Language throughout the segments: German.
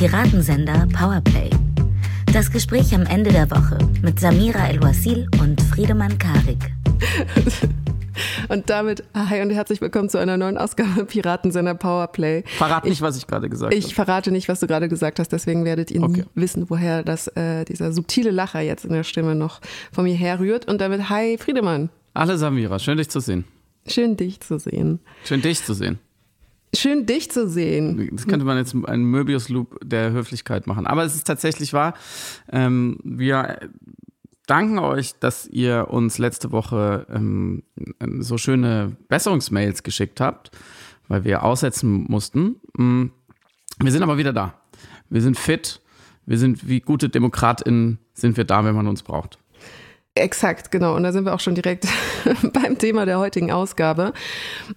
Piratensender Powerplay. Das Gespräch am Ende der Woche mit Samira El-Wasil und Friedemann Karik. Und damit hi und herzlich willkommen zu einer neuen Ausgabe Piratensender Powerplay. Verrat nicht, was ich gerade gesagt habe. Ich verrate nicht, was du gerade gesagt hast, deswegen werdet ihr okay. nie wissen, woher das, äh, dieser subtile Lacher jetzt in der Stimme noch von mir herrührt. Und damit hi Friedemann. Alle Samira, schön dich zu sehen. Schön dich zu sehen. Schön dich zu sehen. Schön dich zu sehen. Das könnte man jetzt einen Möbius-Loop der Höflichkeit machen. Aber es ist tatsächlich wahr. Ähm, wir danken euch, dass ihr uns letzte Woche ähm, so schöne Besserungsmails geschickt habt, weil wir aussetzen mussten. Mm, wir sind aber wieder da. Wir sind fit. Wir sind wie gute DemokratInnen sind wir da, wenn man uns braucht. Exakt, genau. Und da sind wir auch schon direkt beim Thema der heutigen Ausgabe.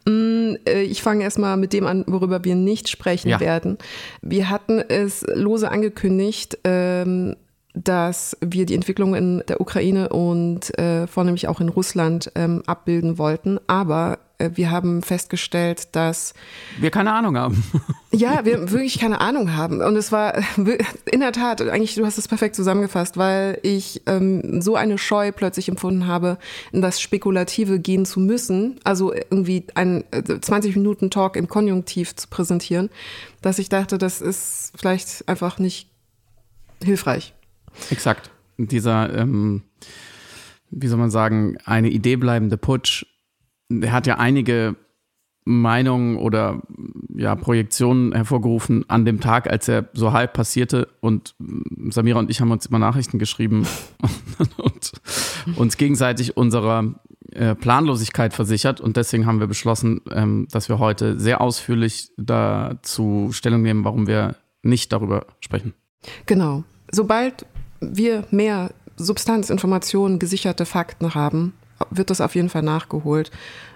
Mm, äh, ich fange erstmal mit dem an, worüber wir nicht sprechen ja. werden. Wir hatten es lose angekündigt, ähm, dass wir die Entwicklung in der Ukraine und äh, vornehmlich auch in Russland ähm, abbilden wollten. Aber wir haben festgestellt, dass wir keine Ahnung haben. ja, wir wirklich keine Ahnung haben. Und es war in der Tat, eigentlich, du hast es perfekt zusammengefasst, weil ich ähm, so eine Scheu plötzlich empfunden habe, in das Spekulative gehen zu müssen, also irgendwie einen 20 äh, Minuten Talk im Konjunktiv zu präsentieren, dass ich dachte, das ist vielleicht einfach nicht hilfreich. Exakt. Dieser, ähm, wie soll man sagen, eine Idee bleibende Putsch, der hat ja einige Meinungen oder ja, Projektionen hervorgerufen an dem Tag, als er so halb passierte. Und Samira und ich haben uns immer Nachrichten geschrieben und uns gegenseitig unserer äh, Planlosigkeit versichert. Und deswegen haben wir beschlossen, ähm, dass wir heute sehr ausführlich dazu Stellung nehmen, warum wir nicht darüber sprechen. Genau. Sobald wir mehr Substanzinformationen, gesicherte Fakten haben, wird das auf jeden Fall nachgeholt.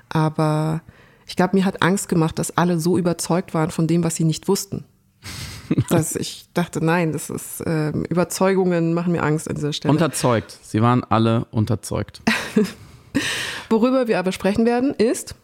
Aber ich glaube, mir hat Angst gemacht, dass alle so überzeugt waren von dem, was sie nicht wussten. dass ich dachte, nein, das ist äh, Überzeugungen machen mir Angst an dieser Stelle. Unterzeugt. Sie waren alle unterzeugt. Worüber wir aber sprechen werden, ist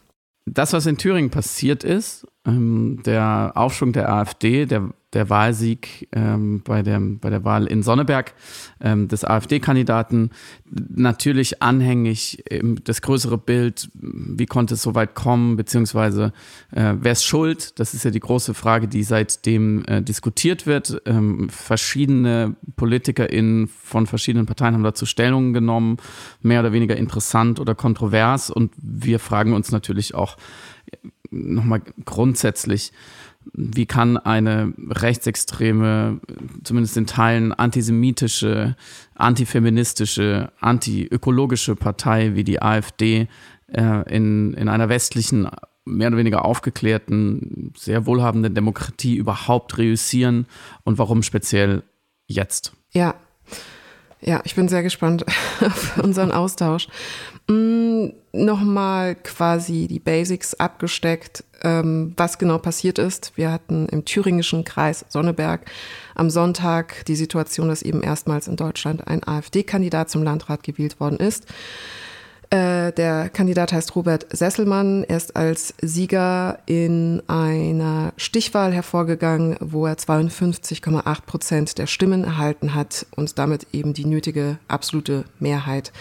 das, was in Thüringen passiert ist, ähm, der Aufschwung der AfD, der der Wahlsieg ähm, bei, der, bei der Wahl in Sonneberg ähm, des AfD-Kandidaten. Natürlich anhängig ähm, das größere Bild, wie konnte es so weit kommen, beziehungsweise äh, wer ist schuld? Das ist ja die große Frage, die seitdem äh, diskutiert wird. Ähm, verschiedene PolitikerInnen von verschiedenen Parteien haben dazu Stellungen genommen, mehr oder weniger interessant oder kontrovers. Und wir fragen uns natürlich auch äh, nochmal grundsätzlich, wie kann eine rechtsextreme, zumindest in Teilen antisemitische, antifeministische, antiökologische Partei wie die AfD äh, in, in einer westlichen, mehr oder weniger aufgeklärten, sehr wohlhabenden Demokratie überhaupt reüssieren und warum speziell jetzt? Ja, ja, ich bin sehr gespannt auf unseren Austausch. Mm, Nochmal quasi die Basics abgesteckt, ähm, was genau passiert ist. Wir hatten im thüringischen Kreis Sonneberg am Sonntag die Situation, dass eben erstmals in Deutschland ein AfD-Kandidat zum Landrat gewählt worden ist. Äh, der Kandidat heißt Robert Sesselmann. Er ist als Sieger in einer Stichwahl hervorgegangen, wo er 52,8 Prozent der Stimmen erhalten hat und damit eben die nötige absolute Mehrheit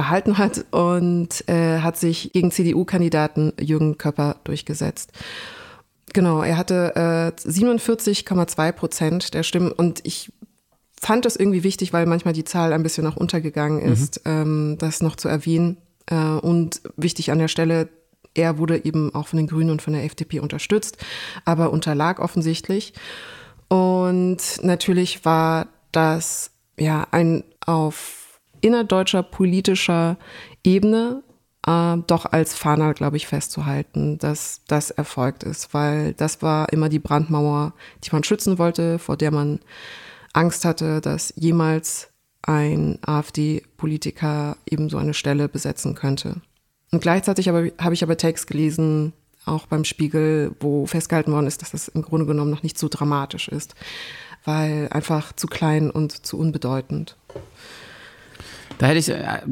erhalten hat und äh, hat sich gegen CDU-Kandidaten Jürgen Köpper durchgesetzt. Genau, er hatte äh, 47,2 Prozent der Stimmen und ich fand das irgendwie wichtig, weil manchmal die Zahl ein bisschen noch untergegangen ist, mhm. ähm, das noch zu erwähnen. Äh, und wichtig an der Stelle, er wurde eben auch von den Grünen und von der FDP unterstützt, aber unterlag offensichtlich. Und natürlich war das ja ein auf innerdeutscher politischer Ebene äh, doch als Fahner, glaube ich, festzuhalten, dass das erfolgt ist, weil das war immer die Brandmauer, die man schützen wollte, vor der man Angst hatte, dass jemals ein AfD-Politiker eben so eine Stelle besetzen könnte. Und gleichzeitig habe ich aber Text gelesen, auch beim Spiegel, wo festgehalten worden ist, dass das im Grunde genommen noch nicht so dramatisch ist, weil einfach zu klein und zu unbedeutend. Da hätte ich äh,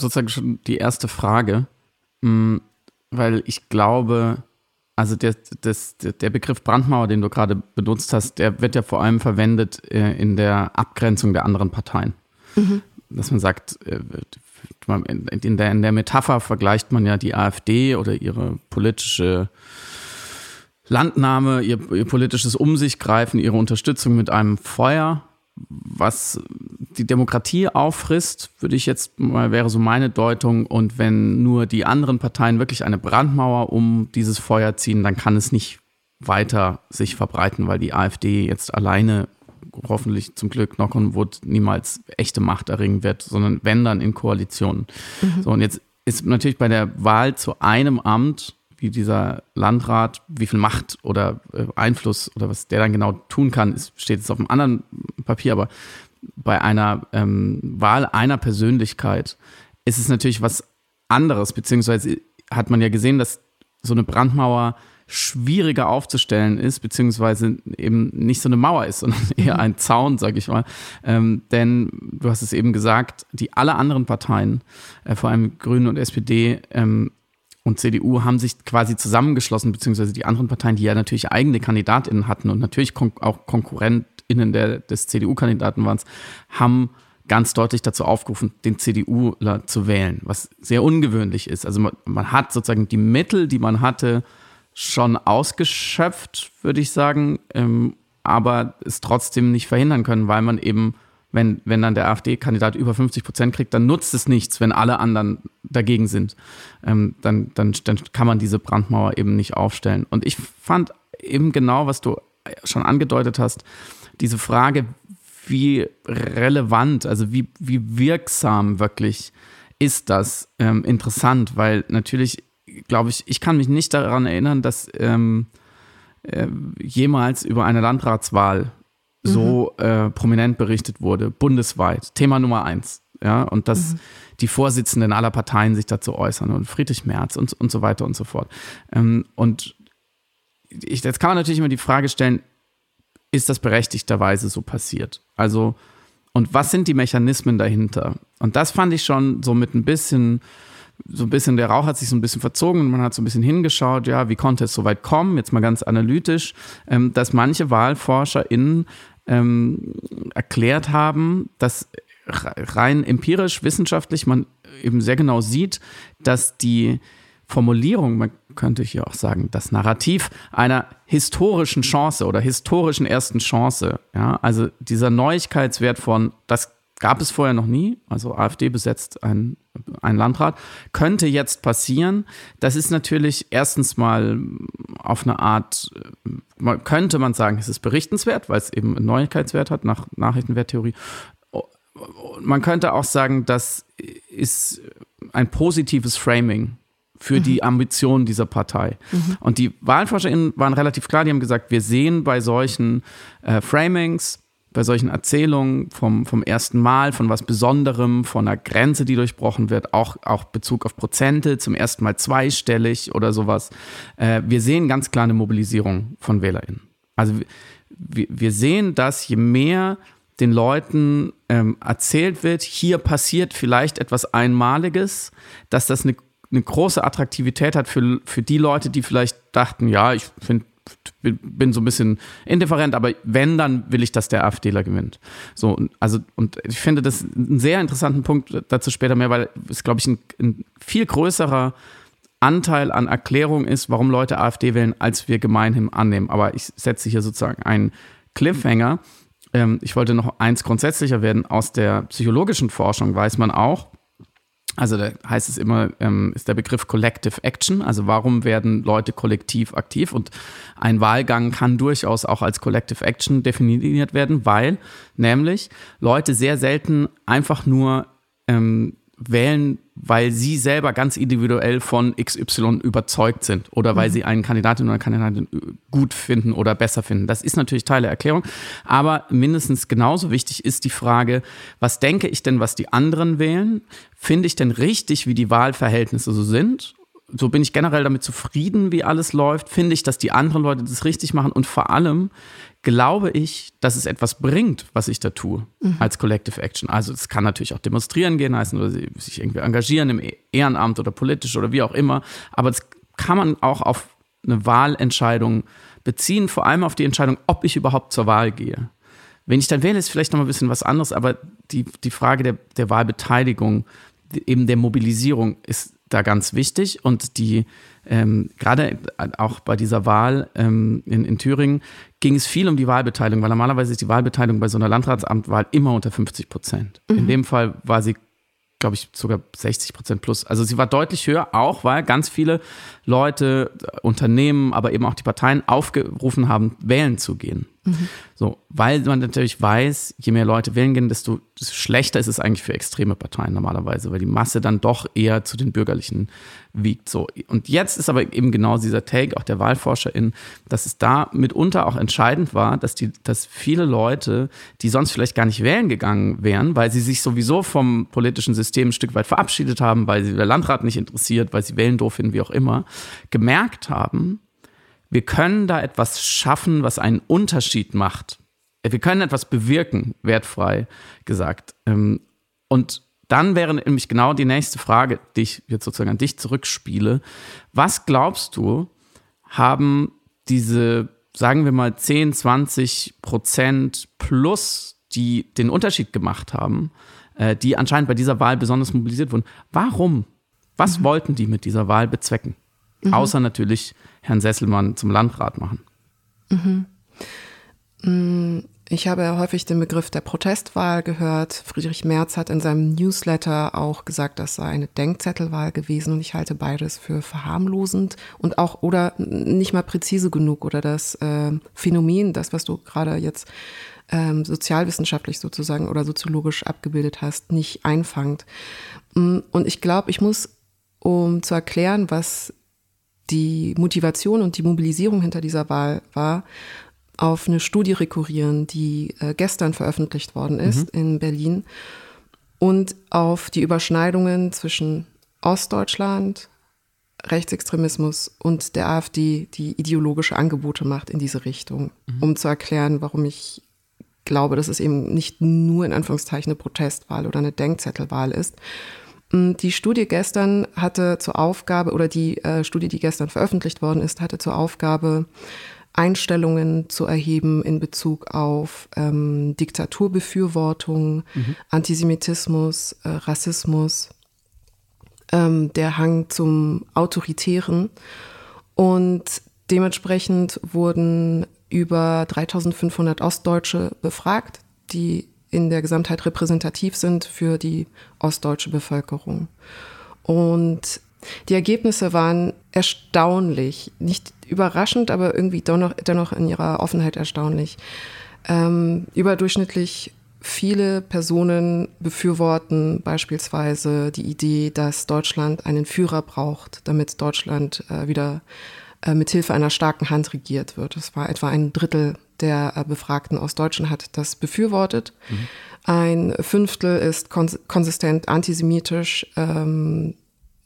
sozusagen schon die erste Frage, mm, weil ich glaube, also der, das, der Begriff Brandmauer, den du gerade benutzt hast, der wird ja vor allem verwendet äh, in der Abgrenzung der anderen Parteien. Mhm. Dass man sagt, äh, in der, in der Metapher vergleicht man ja die AfD oder ihre politische Landnahme, ihr, ihr politisches Um sich greifen, ihre Unterstützung mit einem Feuer, was die Demokratie auffrisst, würde ich jetzt mal, wäre so meine Deutung. Und wenn nur die anderen Parteien wirklich eine Brandmauer um dieses Feuer ziehen, dann kann es nicht weiter sich verbreiten, weil die AfD jetzt alleine hoffentlich zum Glück noch und wood niemals echte Macht erringen wird, sondern wenn dann in Koalitionen. Mhm. So, und jetzt ist natürlich bei der Wahl zu einem Amt, wie dieser Landrat, wie viel Macht oder äh, Einfluss oder was der dann genau tun kann, ist, steht jetzt auf einem anderen Papier, aber bei einer ähm, Wahl einer Persönlichkeit ist es natürlich was anderes, beziehungsweise hat man ja gesehen, dass so eine Brandmauer schwieriger aufzustellen ist, beziehungsweise eben nicht so eine Mauer ist, sondern eher mhm. ein Zaun, sag ich mal. Ähm, denn du hast es eben gesagt, die alle anderen Parteien, äh, vor allem Grüne und SPD ähm, und CDU, haben sich quasi zusammengeschlossen, beziehungsweise die anderen Parteien, die ja natürlich eigene KandidatInnen hatten und natürlich kon auch KonkurrentInnen der, des CDU-Kandidaten waren, haben ganz deutlich dazu aufgerufen, den CDU zu wählen, was sehr ungewöhnlich ist. Also man, man hat sozusagen die Mittel, die man hatte, schon ausgeschöpft, würde ich sagen, ähm, aber es trotzdem nicht verhindern können, weil man eben, wenn, wenn dann der AfD-Kandidat über 50 Prozent kriegt, dann nutzt es nichts, wenn alle anderen dagegen sind. Ähm, dann, dann, dann kann man diese Brandmauer eben nicht aufstellen. Und ich fand eben genau, was du schon angedeutet hast, diese Frage, wie relevant, also wie, wie wirksam wirklich ist das ähm, interessant, weil natürlich glaube ich, ich kann mich nicht daran erinnern, dass ähm, äh, jemals über eine Landratswahl so mhm. äh, prominent berichtet wurde, bundesweit. Thema Nummer eins. Ja, und dass mhm. die Vorsitzenden aller Parteien sich dazu äußern und Friedrich Merz und, und so weiter und so fort. Ähm, und ich, jetzt kann man natürlich immer die Frage stellen, ist das berechtigterweise so passiert? Also, und was sind die Mechanismen dahinter? Und das fand ich schon so mit ein bisschen so ein bisschen, der Rauch hat sich so ein bisschen verzogen und man hat so ein bisschen hingeschaut, ja, wie konnte es so weit kommen, jetzt mal ganz analytisch, ähm, dass manche WahlforscherInnen ähm, erklärt haben, dass rein empirisch, wissenschaftlich man eben sehr genau sieht, dass die Formulierung, man könnte hier auch sagen, das Narrativ einer historischen Chance oder historischen ersten Chance, ja, also dieser Neuigkeitswert von, das gab es vorher noch nie, also AfD besetzt ein, ein Landrat, könnte jetzt passieren. Das ist natürlich erstens mal auf eine Art, könnte man sagen, es ist berichtenswert, weil es eben einen Neuigkeitswert hat nach Nachrichtenwerttheorie. Man könnte auch sagen, das ist ein positives Framing für mhm. die Ambitionen dieser Partei. Mhm. Und die WahlforscherInnen waren relativ klar, die haben gesagt, wir sehen bei solchen äh, Framings, bei solchen Erzählungen vom, vom ersten Mal, von was Besonderem, von einer Grenze, die durchbrochen wird, auch, auch Bezug auf Prozente, zum ersten Mal zweistellig oder sowas. Äh, wir sehen ganz klar eine Mobilisierung von WählerInnen. Also wir, wir sehen, dass je mehr den Leuten ähm, erzählt wird, hier passiert vielleicht etwas Einmaliges, dass das eine, eine große Attraktivität hat für, für die Leute, die vielleicht dachten, ja, ich finde bin so ein bisschen indifferent, aber wenn, dann will ich, dass der AfDler gewinnt. So, also, und ich finde das einen sehr interessanten Punkt, dazu später mehr, weil es, glaube ich, ein, ein, viel größerer Anteil an Erklärung ist, warum Leute AfD wählen, als wir gemeinhin annehmen. Aber ich setze hier sozusagen einen Cliffhanger. Ähm, ich wollte noch eins grundsätzlicher werden. Aus der psychologischen Forschung weiß man auch, also da heißt es immer, ähm, ist der Begriff Collective Action, also warum werden Leute kollektiv aktiv? Und ein Wahlgang kann durchaus auch als Collective Action definiert werden, weil nämlich Leute sehr selten einfach nur ähm, wählen, weil sie selber ganz individuell von XY überzeugt sind oder weil mhm. sie einen Kandidatin oder Kandidatin gut finden oder besser finden. Das ist natürlich Teil der Erklärung, aber mindestens genauso wichtig ist die Frage, was denke ich denn, was die anderen wählen? Finde ich denn richtig, wie die Wahlverhältnisse so sind? So bin ich generell damit zufrieden, wie alles läuft. Finde ich, dass die anderen Leute das richtig machen und vor allem glaube ich, dass es etwas bringt, was ich da tue mhm. als Collective Action. Also es kann natürlich auch demonstrieren gehen heißen oder sich irgendwie engagieren im Ehrenamt oder politisch oder wie auch immer. Aber das kann man auch auf eine Wahlentscheidung beziehen, vor allem auf die Entscheidung, ob ich überhaupt zur Wahl gehe. Wenn ich dann wähle, ist vielleicht noch mal ein bisschen was anderes, aber die, die Frage der, der Wahlbeteiligung, eben der Mobilisierung ist da ganz wichtig und die ähm, gerade auch bei dieser Wahl ähm, in, in Thüringen ging es viel um die Wahlbeteiligung, weil normalerweise ist die Wahlbeteiligung bei so einer Landratsamtwahl immer unter 50 Prozent. Mhm. In dem Fall war sie glaube ich, sogar 60 Prozent plus. Also sie war deutlich höher, auch weil ganz viele Leute, Unternehmen, aber eben auch die Parteien aufgerufen haben, wählen zu gehen. So, weil man natürlich weiß, je mehr Leute wählen gehen, desto schlechter ist es eigentlich für extreme Parteien normalerweise, weil die Masse dann doch eher zu den bürgerlichen wiegt. So. Und jetzt ist aber eben genau dieser Take auch der WahlforscherInnen, dass es da mitunter auch entscheidend war, dass, die, dass viele Leute, die sonst vielleicht gar nicht wählen gegangen wären, weil sie sich sowieso vom politischen System ein Stück weit verabschiedet haben, weil sie der Landrat nicht interessiert, weil sie wählen doof finden, wie auch immer, gemerkt haben, wir können da etwas schaffen, was einen Unterschied macht. Wir können etwas bewirken, wertfrei gesagt. Ähm, und dann wäre nämlich genau die nächste Frage, die ich jetzt sozusagen an dich zurückspiele. Was glaubst du, haben diese, sagen wir mal, 10, 20 Prozent plus, die den Unterschied gemacht haben, äh, die anscheinend bei dieser Wahl besonders mobilisiert wurden, warum? Was mhm. wollten die mit dieser Wahl bezwecken? Mhm. Außer natürlich Herrn Sesselmann zum Landrat machen. Mhm. Mm, ich habe häufig den Begriff der Protestwahl gehört. Friedrich Merz hat in seinem Newsletter auch gesagt, das sei eine Denkzettelwahl gewesen und ich halte beides für verharmlosend und auch oder nicht mal präzise genug oder das äh, Phänomen, das, was du gerade jetzt ähm, sozialwissenschaftlich sozusagen oder soziologisch abgebildet hast, nicht einfangt. Mm, und ich glaube, ich muss, um zu erklären, was die Motivation und die Mobilisierung hinter dieser Wahl war, auf eine Studie rekurrieren, die äh, gestern veröffentlicht worden ist mhm. in Berlin und auf die Überschneidungen zwischen Ostdeutschland, Rechtsextremismus und der AfD, die ideologische Angebote macht in diese Richtung, mhm. um zu erklären, warum ich glaube, dass es eben nicht nur in Anführungszeichen eine Protestwahl oder eine Denkzettelwahl ist, die Studie gestern hatte zur Aufgabe, oder die äh, Studie, die gestern veröffentlicht worden ist, hatte zur Aufgabe, Einstellungen zu erheben in Bezug auf ähm, Diktaturbefürwortung, mhm. Antisemitismus, äh, Rassismus, ähm, der Hang zum Autoritären. Und dementsprechend wurden über 3500 Ostdeutsche befragt, die in der Gesamtheit repräsentativ sind für die ostdeutsche Bevölkerung. Und die Ergebnisse waren erstaunlich, nicht überraschend, aber irgendwie dennoch, dennoch in ihrer Offenheit erstaunlich. Ähm, überdurchschnittlich viele Personen befürworten beispielsweise die Idee, dass Deutschland einen Führer braucht, damit Deutschland äh, wieder äh, mit Hilfe einer starken Hand regiert wird. Das war etwa ein Drittel der äh, Befragten aus Deutschland hat das befürwortet. Mhm. Ein Fünftel ist kons konsistent antisemitisch, ähm,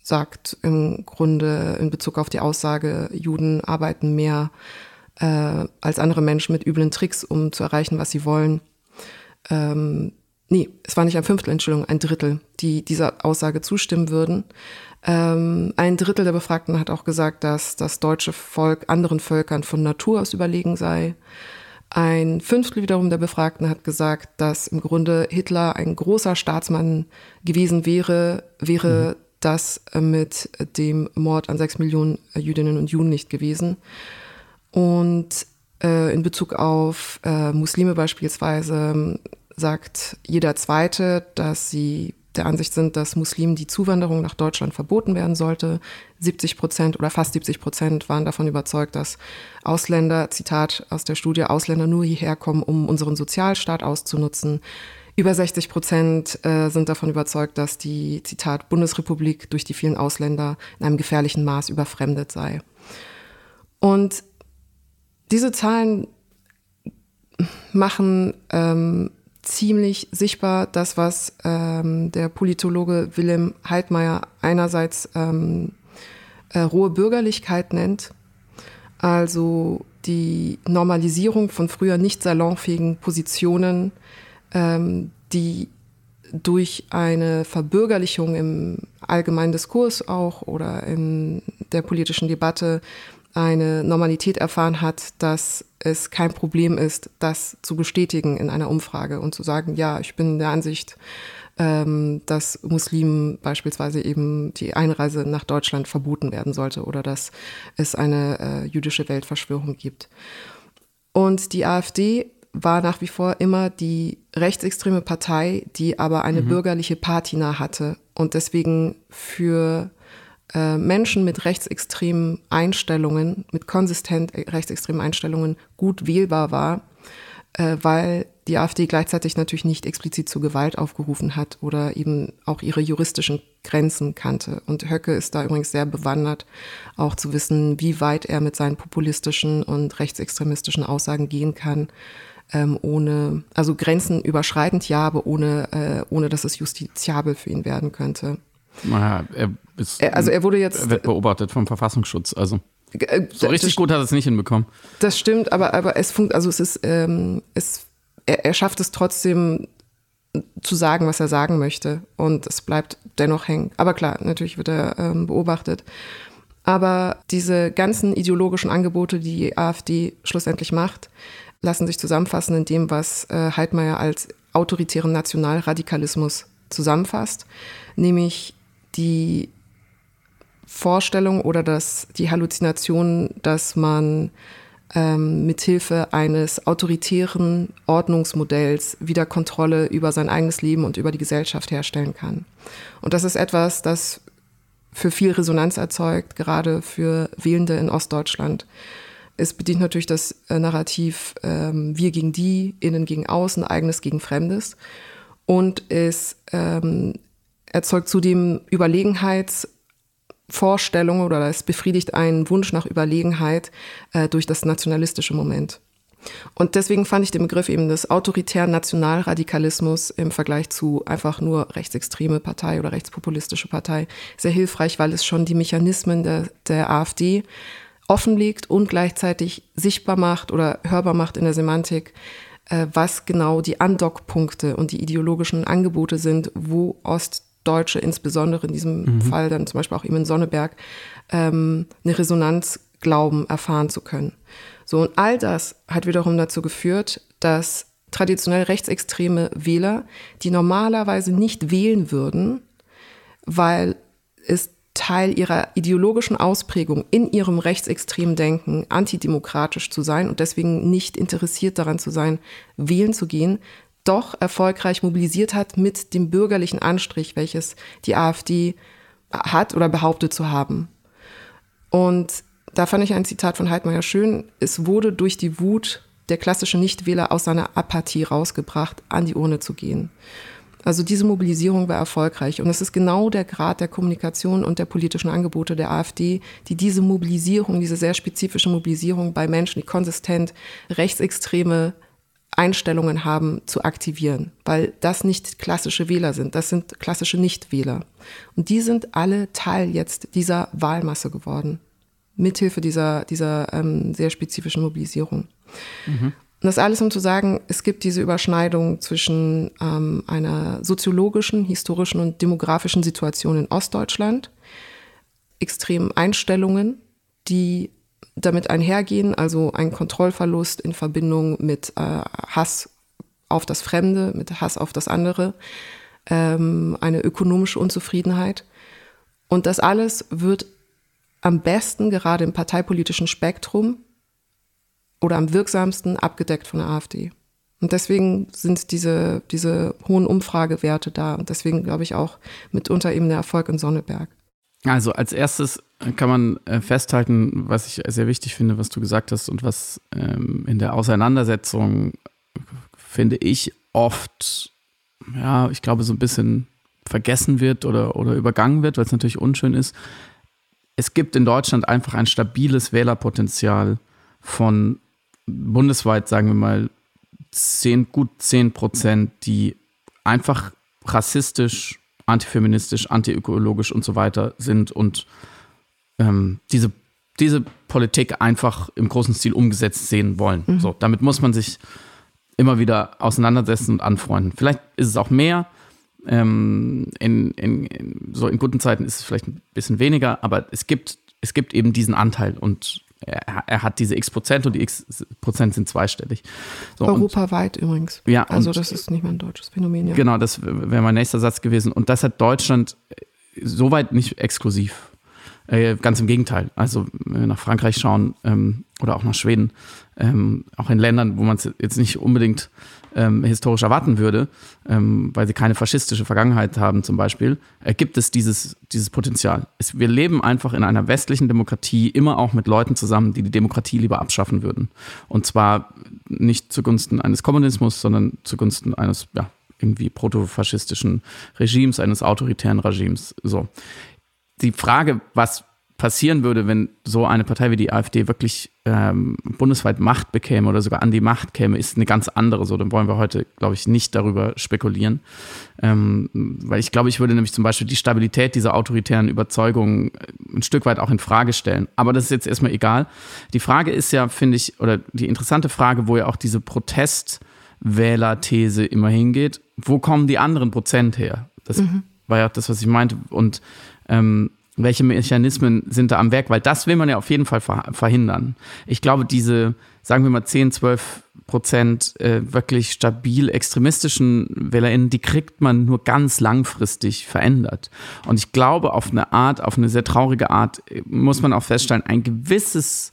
sagt im Grunde in Bezug auf die Aussage, Juden arbeiten mehr äh, als andere Menschen mit üblen Tricks, um zu erreichen, was sie wollen. Ähm, nee, es war nicht ein Fünftel, Entschuldigung, ein Drittel, die dieser Aussage zustimmen würden. Ähm, ein Drittel der Befragten hat auch gesagt, dass das deutsche Volk anderen Völkern von Natur aus überlegen sei. Ein Fünftel wiederum der Befragten hat gesagt, dass im Grunde Hitler ein großer Staatsmann gewesen wäre, wäre mhm. das mit dem Mord an sechs Millionen Jüdinnen und Juden nicht gewesen. Und äh, in Bezug auf äh, Muslime beispielsweise sagt jeder Zweite, dass sie der Ansicht sind, dass Muslimen die Zuwanderung nach Deutschland verboten werden sollte. 70 Prozent oder fast 70 Prozent waren davon überzeugt, dass Ausländer, Zitat aus der Studie, Ausländer nur hierher kommen, um unseren Sozialstaat auszunutzen. Über 60 Prozent äh, sind davon überzeugt, dass die, Zitat, Bundesrepublik durch die vielen Ausländer in einem gefährlichen Maß überfremdet sei. Und diese Zahlen machen ähm, ziemlich sichtbar das, was ähm, der Politologe Wilhelm Heidmeier einerseits ähm, äh, rohe Bürgerlichkeit nennt, also die Normalisierung von früher nicht salonfähigen Positionen, ähm, die durch eine Verbürgerlichung im allgemeinen Diskurs auch oder in der politischen Debatte eine Normalität erfahren hat, dass es kein Problem ist, das zu bestätigen in einer Umfrage und zu sagen, ja, ich bin der Ansicht, ähm, dass Muslimen beispielsweise eben die Einreise nach Deutschland verboten werden sollte oder dass es eine äh, jüdische Weltverschwörung gibt. Und die AfD war nach wie vor immer die rechtsextreme Partei, die aber eine mhm. bürgerliche Patina hatte und deswegen für äh, Menschen mit rechtsextremen Einstellungen, mit konsistent rechtsextremen Einstellungen gut wählbar war, äh, weil die AfD gleichzeitig natürlich nicht explizit zur Gewalt aufgerufen hat oder eben auch ihre juristischen Grenzen kannte. Und Höcke ist da übrigens sehr bewandert, auch zu wissen, wie weit er mit seinen populistischen und rechtsextremistischen Aussagen gehen kann ähm, ohne, also Grenzen überschreitend ja, aber ohne, äh, ohne dass es justiziabel für ihn werden könnte. Naja, er ist, er, also er wurde jetzt wird beobachtet vom Verfassungsschutz, also äh, so richtig gut hat er es nicht hinbekommen. Das stimmt, aber, aber es funkt, also es ist, ähm, es, er, er schafft es trotzdem zu sagen, was er sagen möchte und es bleibt dennoch hängen. Aber klar, natürlich wird er ähm, beobachtet. Aber diese ganzen ideologischen Angebote, die die AfD schlussendlich macht, lassen sich zusammenfassen in dem, was äh, Heidmeier als autoritären Nationalradikalismus zusammenfasst, nämlich die Vorstellung oder das, die Halluzination, dass man ähm, mithilfe eines autoritären Ordnungsmodells wieder Kontrolle über sein eigenes Leben und über die Gesellschaft herstellen kann. Und das ist etwas, das für viel Resonanz erzeugt, gerade für Wählende in Ostdeutschland. Es bedient natürlich das äh, Narrativ ähm, wir gegen die, innen gegen außen, eigenes gegen Fremdes. Und es ähm, erzeugt zudem Überlegenheitsvorstellungen oder es befriedigt einen Wunsch nach Überlegenheit äh, durch das nationalistische Moment. Und deswegen fand ich den Begriff eben des autoritären Nationalradikalismus im Vergleich zu einfach nur rechtsextreme Partei oder rechtspopulistische Partei sehr hilfreich, weil es schon die Mechanismen der, der AfD offenlegt und gleichzeitig sichtbar macht oder hörbar macht in der Semantik, äh, was genau die Andockpunkte und die ideologischen Angebote sind, wo Ostdeutsche insbesondere in diesem mhm. Fall dann zum Beispiel auch eben in Sonneberg ähm, eine Resonanz glauben, erfahren zu können. So, und all das hat wiederum dazu geführt, dass traditionell rechtsextreme Wähler, die normalerweise nicht wählen würden, weil es Teil ihrer ideologischen Ausprägung in ihrem rechtsextremen Denken antidemokratisch zu sein und deswegen nicht interessiert daran zu sein, wählen zu gehen, doch erfolgreich mobilisiert hat mit dem bürgerlichen Anstrich, welches die AfD hat oder behauptet zu haben. Und da fand ich ein Zitat von Heidmeier schön. Es wurde durch die Wut der klassische Nichtwähler aus seiner Apathie rausgebracht, an die Urne zu gehen. Also diese Mobilisierung war erfolgreich. Und es ist genau der Grad der Kommunikation und der politischen Angebote der AfD, die diese Mobilisierung, diese sehr spezifische Mobilisierung bei Menschen, die konsistent rechtsextreme Einstellungen haben, zu aktivieren, weil das nicht klassische Wähler sind, das sind klassische Nichtwähler. Und die sind alle Teil jetzt dieser Wahlmasse geworden, mithilfe dieser, dieser ähm, sehr spezifischen Mobilisierung. Mhm. Und das alles, um zu sagen, es gibt diese Überschneidung zwischen ähm, einer soziologischen, historischen und demografischen Situation in Ostdeutschland, extremen Einstellungen, die damit einhergehen, also ein Kontrollverlust in Verbindung mit äh, Hass auf das Fremde, mit Hass auf das andere, ähm, eine ökonomische Unzufriedenheit. Und das alles wird am besten gerade im parteipolitischen Spektrum oder am wirksamsten abgedeckt von der AfD. Und deswegen sind diese, diese hohen Umfragewerte da. Und deswegen glaube ich auch mitunter eben der Erfolg in Sonneberg. Also als erstes kann man äh, festhalten, was ich sehr wichtig finde, was du gesagt hast und was ähm, in der Auseinandersetzung, finde ich, oft, ja, ich glaube, so ein bisschen vergessen wird oder, oder übergangen wird, weil es natürlich unschön ist. Es gibt in Deutschland einfach ein stabiles Wählerpotenzial von bundesweit, sagen wir mal, 10, gut 10 Prozent, die einfach rassistisch, antifeministisch, antiökologisch und so weiter sind und ähm, diese, diese Politik einfach im großen Stil umgesetzt sehen wollen. Mhm. So, damit muss man sich immer wieder auseinandersetzen und anfreunden. Vielleicht ist es auch mehr. Ähm, in, in, in, so in guten Zeiten ist es vielleicht ein bisschen weniger, aber es gibt, es gibt eben diesen Anteil und er, er, hat diese x Prozent und die x Prozent sind zweistellig. So, Europaweit und, übrigens. Ja, also das ist nicht mehr ein deutsches Phänomen. Ja. Genau, das wäre mein nächster Satz gewesen. Und das hat Deutschland soweit nicht exklusiv. Äh, ganz im Gegenteil. Also wenn wir nach Frankreich schauen ähm, oder auch nach Schweden, ähm, auch in Ländern, wo man es jetzt nicht unbedingt ähm, historisch erwarten würde, ähm, weil sie keine faschistische Vergangenheit haben zum Beispiel, äh, gibt es dieses, dieses Potenzial. Es, wir leben einfach in einer westlichen Demokratie immer auch mit Leuten zusammen, die die Demokratie lieber abschaffen würden. Und zwar nicht zugunsten eines Kommunismus, sondern zugunsten eines, ja, irgendwie protofaschistischen Regimes, eines autoritären Regimes. So die Frage, was passieren würde, wenn so eine Partei wie die AfD wirklich ähm, bundesweit Macht bekäme oder sogar an die Macht käme, ist eine ganz andere. So, dann wollen wir heute, glaube ich, nicht darüber spekulieren. Ähm, weil ich glaube, ich würde nämlich zum Beispiel die Stabilität dieser autoritären Überzeugungen ein Stück weit auch in Frage stellen. Aber das ist jetzt erstmal egal. Die Frage ist ja, finde ich, oder die interessante Frage, wo ja auch diese Protestwähler-These immer hingeht, wo kommen die anderen Prozent her? Das mhm. war ja das, was ich meinte. Und ähm, welche Mechanismen sind da am Werk? Weil das will man ja auf jeden Fall verhindern. Ich glaube, diese, sagen wir mal, 10, 12 Prozent äh, wirklich stabil extremistischen WählerInnen, die kriegt man nur ganz langfristig verändert. Und ich glaube, auf eine Art, auf eine sehr traurige Art, äh, muss man auch feststellen, ein gewisses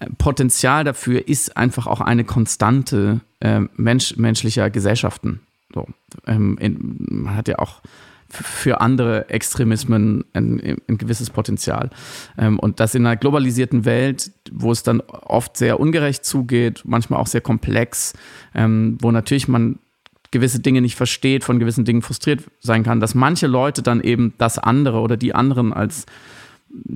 äh, Potenzial dafür ist einfach auch eine Konstante äh, Mensch, menschlicher Gesellschaften. So, ähm, in, man hat ja auch für andere Extremismen ein, ein gewisses Potenzial. Ähm, und das in einer globalisierten Welt, wo es dann oft sehr ungerecht zugeht, manchmal auch sehr komplex, ähm, wo natürlich man gewisse Dinge nicht versteht, von gewissen Dingen frustriert sein kann, dass manche Leute dann eben das andere oder die anderen als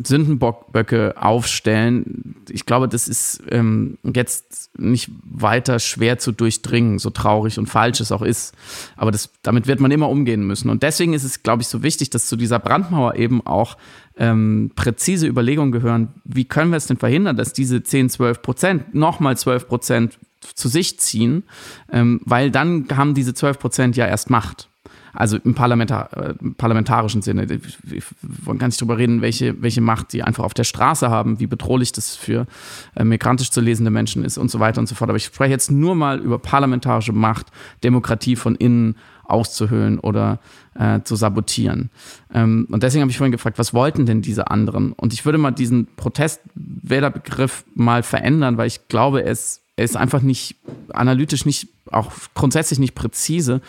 Sündenböcke aufstellen, ich glaube, das ist ähm, jetzt nicht weiter schwer zu durchdringen, so traurig und falsch es auch ist. Aber das, damit wird man immer umgehen müssen. Und deswegen ist es, glaube ich, so wichtig, dass zu dieser Brandmauer eben auch ähm, präzise Überlegungen gehören, wie können wir es denn verhindern, dass diese 10, 12 Prozent, nochmal 12 Prozent zu sich ziehen, ähm, weil dann haben diese 12 Prozent ja erst Macht. Also im Parlamentar äh, parlamentarischen Sinne. Wir wollen gar nicht drüber reden, welche, welche Macht die einfach auf der Straße haben, wie bedrohlich das für äh, migrantisch zu lesende Menschen ist und so weiter und so fort. Aber ich spreche jetzt nur mal über parlamentarische Macht, Demokratie von innen auszuhöhlen oder äh, zu sabotieren. Ähm, und deswegen habe ich vorhin gefragt, was wollten denn diese anderen? Und ich würde mal diesen Protestwählerbegriff mal verändern, weil ich glaube, es er ist einfach nicht analytisch nicht, auch grundsätzlich nicht präzise.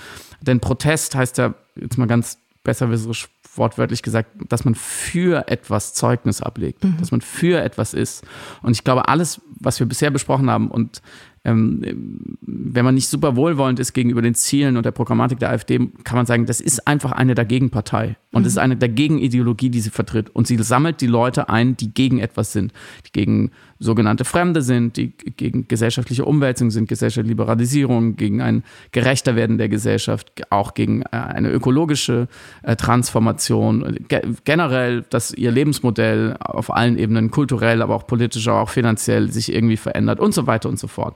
Denn Protest heißt ja, jetzt mal ganz besserwisserisch wortwörtlich gesagt, dass man für etwas Zeugnis ablegt, mhm. dass man für etwas ist. Und ich glaube, alles, was wir bisher besprochen haben und ähm, wenn man nicht super wohlwollend ist gegenüber den Zielen und der Programmatik der AfD, kann man sagen, das ist einfach eine Dagegenpartei. Und es mhm. ist eine Dagegenideologie, die sie vertritt. Und sie sammelt die Leute ein, die gegen etwas sind, die gegen sogenannte Fremde sind, die gegen gesellschaftliche Umwälzung sind, gesellschaftliche Liberalisierung, gegen ein gerechter Werden der Gesellschaft, auch gegen äh, eine ökologische äh, Transformation, generell, dass ihr Lebensmodell auf allen Ebenen, kulturell, aber auch politisch, aber auch finanziell sich irgendwie verändert und so weiter und so fort.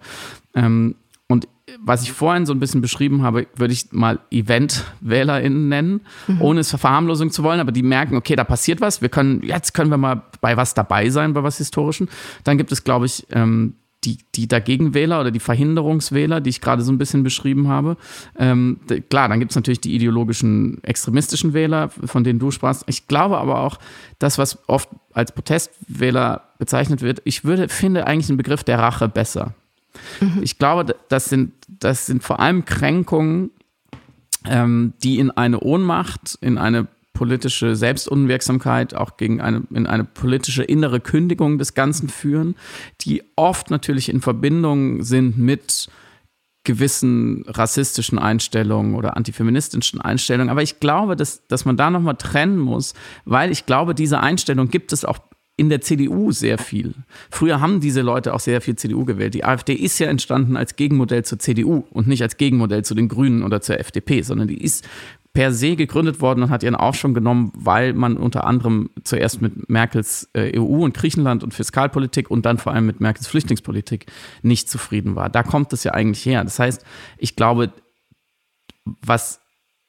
Ähm, und was ich vorhin so ein bisschen beschrieben habe, würde ich mal Event-WählerInnen nennen, mhm. ohne es Verharmlosung zu wollen, aber die merken, okay, da passiert was, wir können, jetzt können wir mal bei was dabei sein, bei was Historischen. Dann gibt es, glaube ich, ähm, die, die Dagegenwähler oder die Verhinderungswähler, die ich gerade so ein bisschen beschrieben habe. Ähm, klar, dann gibt es natürlich die ideologischen extremistischen Wähler, von denen du sprachst. Ich glaube aber auch, das, was oft als Protestwähler bezeichnet wird, ich würde, finde eigentlich den Begriff der Rache besser. Mhm. Ich glaube, das sind, das sind vor allem Kränkungen, ähm, die in eine Ohnmacht, in eine politische Selbstunwirksamkeit, auch gegen eine, in eine politische innere Kündigung des Ganzen führen, die oft natürlich in Verbindung sind mit gewissen rassistischen Einstellungen oder antifeministischen Einstellungen. Aber ich glaube, dass, dass man da nochmal trennen muss, weil ich glaube, diese Einstellung gibt es auch in der CDU sehr viel. Früher haben diese Leute auch sehr viel CDU gewählt. Die AfD ist ja entstanden als Gegenmodell zur CDU und nicht als Gegenmodell zu den Grünen oder zur FDP, sondern die ist per se gegründet worden und hat ihren Aufschwung genommen, weil man unter anderem zuerst mit Merkels äh, EU und Griechenland und Fiskalpolitik und dann vor allem mit Merkels Flüchtlingspolitik nicht zufrieden war. Da kommt es ja eigentlich her. Das heißt, ich glaube, was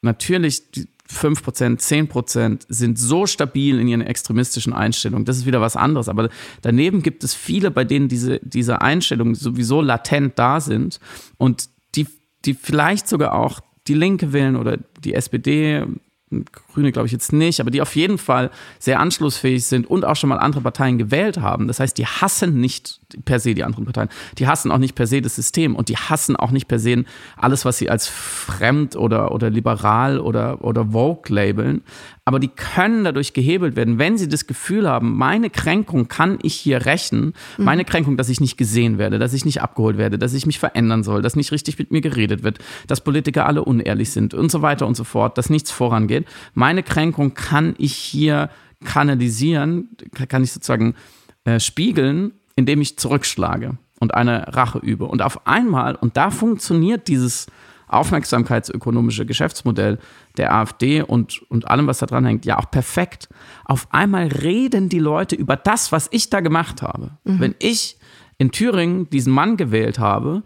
natürlich 5%, 10% sind so stabil in ihren extremistischen Einstellungen. Das ist wieder was anderes. Aber daneben gibt es viele, bei denen diese, diese Einstellungen sowieso latent da sind und die, die vielleicht sogar auch die Linke wählen oder die SPD Grüne glaube ich jetzt nicht, aber die auf jeden Fall sehr anschlussfähig sind und auch schon mal andere Parteien gewählt haben. Das heißt, die hassen nicht per se die anderen Parteien. Die hassen auch nicht per se das System und die hassen auch nicht per se alles, was sie als fremd oder, oder liberal oder, oder Vogue labeln. Aber die können dadurch gehebelt werden, wenn sie das Gefühl haben, meine Kränkung kann ich hier rächen. Mhm. Meine Kränkung, dass ich nicht gesehen werde, dass ich nicht abgeholt werde, dass ich mich verändern soll, dass nicht richtig mit mir geredet wird, dass Politiker alle unehrlich sind und so weiter und so fort, dass nichts vorangeht. Meine Kränkung kann ich hier kanalisieren, kann ich sozusagen äh, spiegeln, indem ich zurückschlage und eine Rache übe. Und auf einmal, und da funktioniert dieses aufmerksamkeitsökonomische Geschäftsmodell der AfD und, und allem, was da dran hängt, ja auch perfekt. Auf einmal reden die Leute über das, was ich da gemacht habe. Mhm. Wenn ich in Thüringen diesen Mann gewählt habe,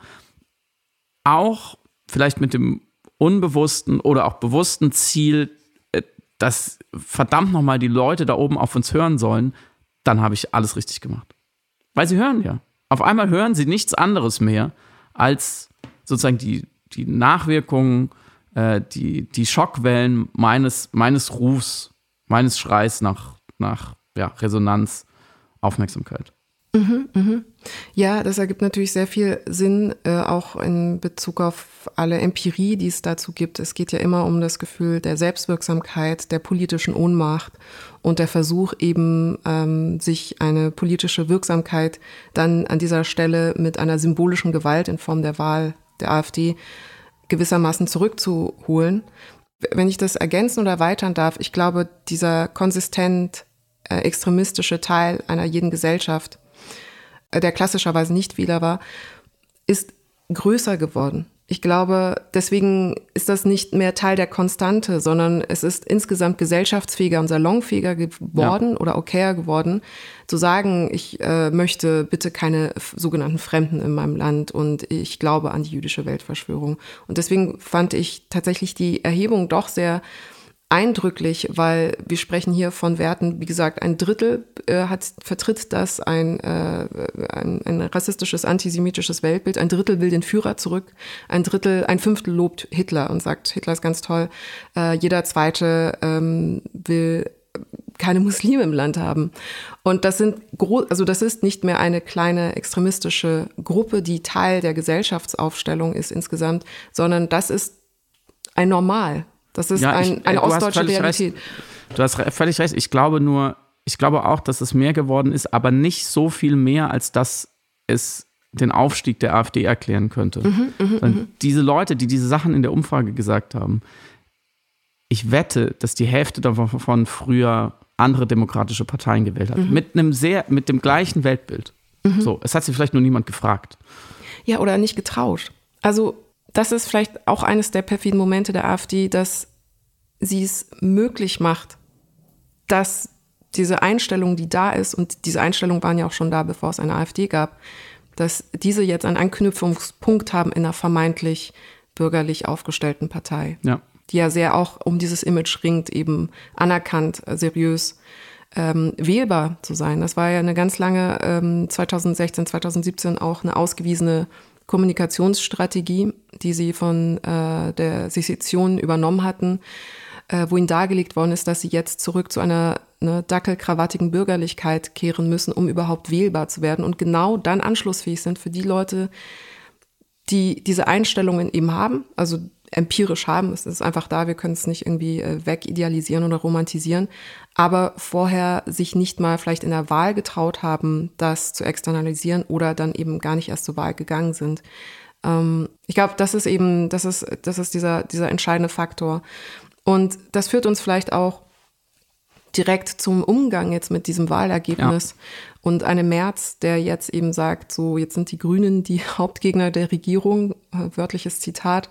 auch vielleicht mit dem unbewussten oder auch bewussten Ziel, äh, dass verdammt nochmal die Leute da oben auf uns hören sollen, dann habe ich alles richtig gemacht. Weil sie hören ja. Auf einmal hören sie nichts anderes mehr als sozusagen die, die Nachwirkungen, äh, die, die Schockwellen meines, meines Rufs, meines Schreis nach, nach ja, Resonanz, Aufmerksamkeit. Mhm, mhm. Ja, das ergibt natürlich sehr viel Sinn, äh, auch in Bezug auf alle Empirie, die es dazu gibt. Es geht ja immer um das Gefühl der Selbstwirksamkeit, der politischen Ohnmacht und der Versuch eben, ähm, sich eine politische Wirksamkeit dann an dieser Stelle mit einer symbolischen Gewalt in Form der Wahl der AfD gewissermaßen zurückzuholen. Wenn ich das ergänzen oder erweitern darf, ich glaube, dieser konsistent äh, extremistische Teil einer jeden Gesellschaft, äh, der klassischerweise nicht Wähler war, ist größer geworden. Ich glaube, deswegen ist das nicht mehr Teil der Konstante, sondern es ist insgesamt gesellschaftsfähiger und salonfähiger geworden ja. oder okayer geworden, zu sagen, ich äh, möchte bitte keine sogenannten Fremden in meinem Land und ich glaube an die jüdische Weltverschwörung. Und deswegen fand ich tatsächlich die Erhebung doch sehr eindrücklich, weil wir sprechen hier von Werten, wie gesagt, ein Drittel äh, hat, vertritt das ein, äh, ein, ein rassistisches, antisemitisches Weltbild, ein Drittel will den Führer zurück, ein Drittel, ein Fünftel lobt Hitler und sagt, Hitler ist ganz toll, äh, jeder Zweite ähm, will keine Muslime im Land haben. Und das sind also das ist nicht mehr eine kleine extremistische Gruppe, die Teil der Gesellschaftsaufstellung ist insgesamt, sondern das ist ein Normal. Das ist ja, ein, eine ostdeutsche Realität. Recht. Du hast völlig recht. Ich glaube nur, ich glaube auch, dass es mehr geworden ist, aber nicht so viel mehr, als dass es den Aufstieg der AfD erklären könnte. Mhm, mh, mh. Diese Leute, die diese Sachen in der Umfrage gesagt haben, ich wette, dass die Hälfte davon früher andere demokratische Parteien gewählt hat. Mhm. Mit einem sehr, mit dem gleichen Weltbild. Mhm. So, es hat sich vielleicht nur niemand gefragt. Ja, oder nicht getraut. Also das ist vielleicht auch eines der perfiden Momente der AfD, dass sie es möglich macht, dass diese Einstellung, die da ist, und diese Einstellungen waren ja auch schon da, bevor es eine AfD gab, dass diese jetzt einen Anknüpfungspunkt haben in einer vermeintlich bürgerlich aufgestellten Partei. Ja. Die ja sehr auch um dieses Image ringt, eben anerkannt, äh, seriös, ähm, wählbar zu sein. Das war ja eine ganz lange, ähm, 2016, 2017 auch eine ausgewiesene Kommunikationsstrategie, die sie von äh, der Sezession übernommen hatten, äh, wo ihnen dargelegt worden ist, dass sie jetzt zurück zu einer ne, dackelkrawattigen Bürgerlichkeit kehren müssen, um überhaupt wählbar zu werden und genau dann anschlussfähig sind für die Leute, die diese Einstellungen eben haben, also empirisch haben. Es ist einfach da, wir können es nicht irgendwie äh, wegidealisieren oder romantisieren, aber vorher sich nicht mal vielleicht in der Wahl getraut haben, das zu externalisieren oder dann eben gar nicht erst zur Wahl gegangen sind. Ähm, ich glaube, das ist eben, das ist, das ist dieser, dieser entscheidende Faktor. Und das führt uns vielleicht auch direkt zum Umgang jetzt mit diesem Wahlergebnis ja. und einem März, der jetzt eben sagt, so jetzt sind die Grünen die Hauptgegner der Regierung, äh, wörtliches Zitat.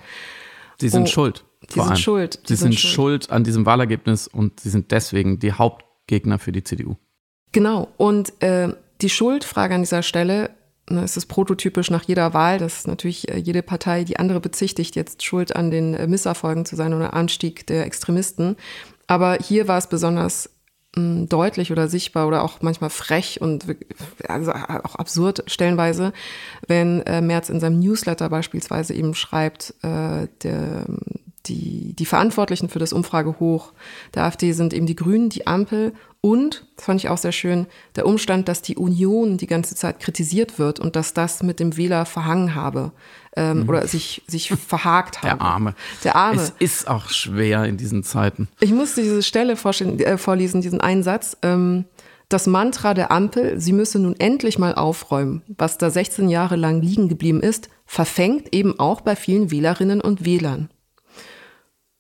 Sie sind oh, schuld. Die sind allem. schuld. Die sie sind, sind schuld. schuld an diesem Wahlergebnis und sie sind deswegen die Hauptgegner für die CDU. Genau. Und äh, die Schuldfrage an dieser Stelle ne, ist es prototypisch nach jeder Wahl, dass natürlich äh, jede Partei die andere bezichtigt, jetzt schuld an den äh, Misserfolgen zu sein oder Anstieg der Extremisten. Aber hier war es besonders mh, deutlich oder sichtbar oder auch manchmal frech und also auch absurd stellenweise, wenn äh, Merz in seinem Newsletter beispielsweise eben schreibt, äh, der, die, die Verantwortlichen für das Umfragehoch der AfD sind eben die Grünen, die Ampel und, das fand ich auch sehr schön, der Umstand, dass die Union die ganze Zeit kritisiert wird und dass das mit dem Wähler verhangen habe ähm, mhm. oder sich, sich verhakt habe. Der Arme. Der Arme. Es ist auch schwer in diesen Zeiten. Ich musste diese Stelle äh, vorlesen, diesen Einsatz. Ähm, das Mantra der Ampel, sie müsse nun endlich mal aufräumen, was da 16 Jahre lang liegen geblieben ist, verfängt eben auch bei vielen Wählerinnen und Wählern.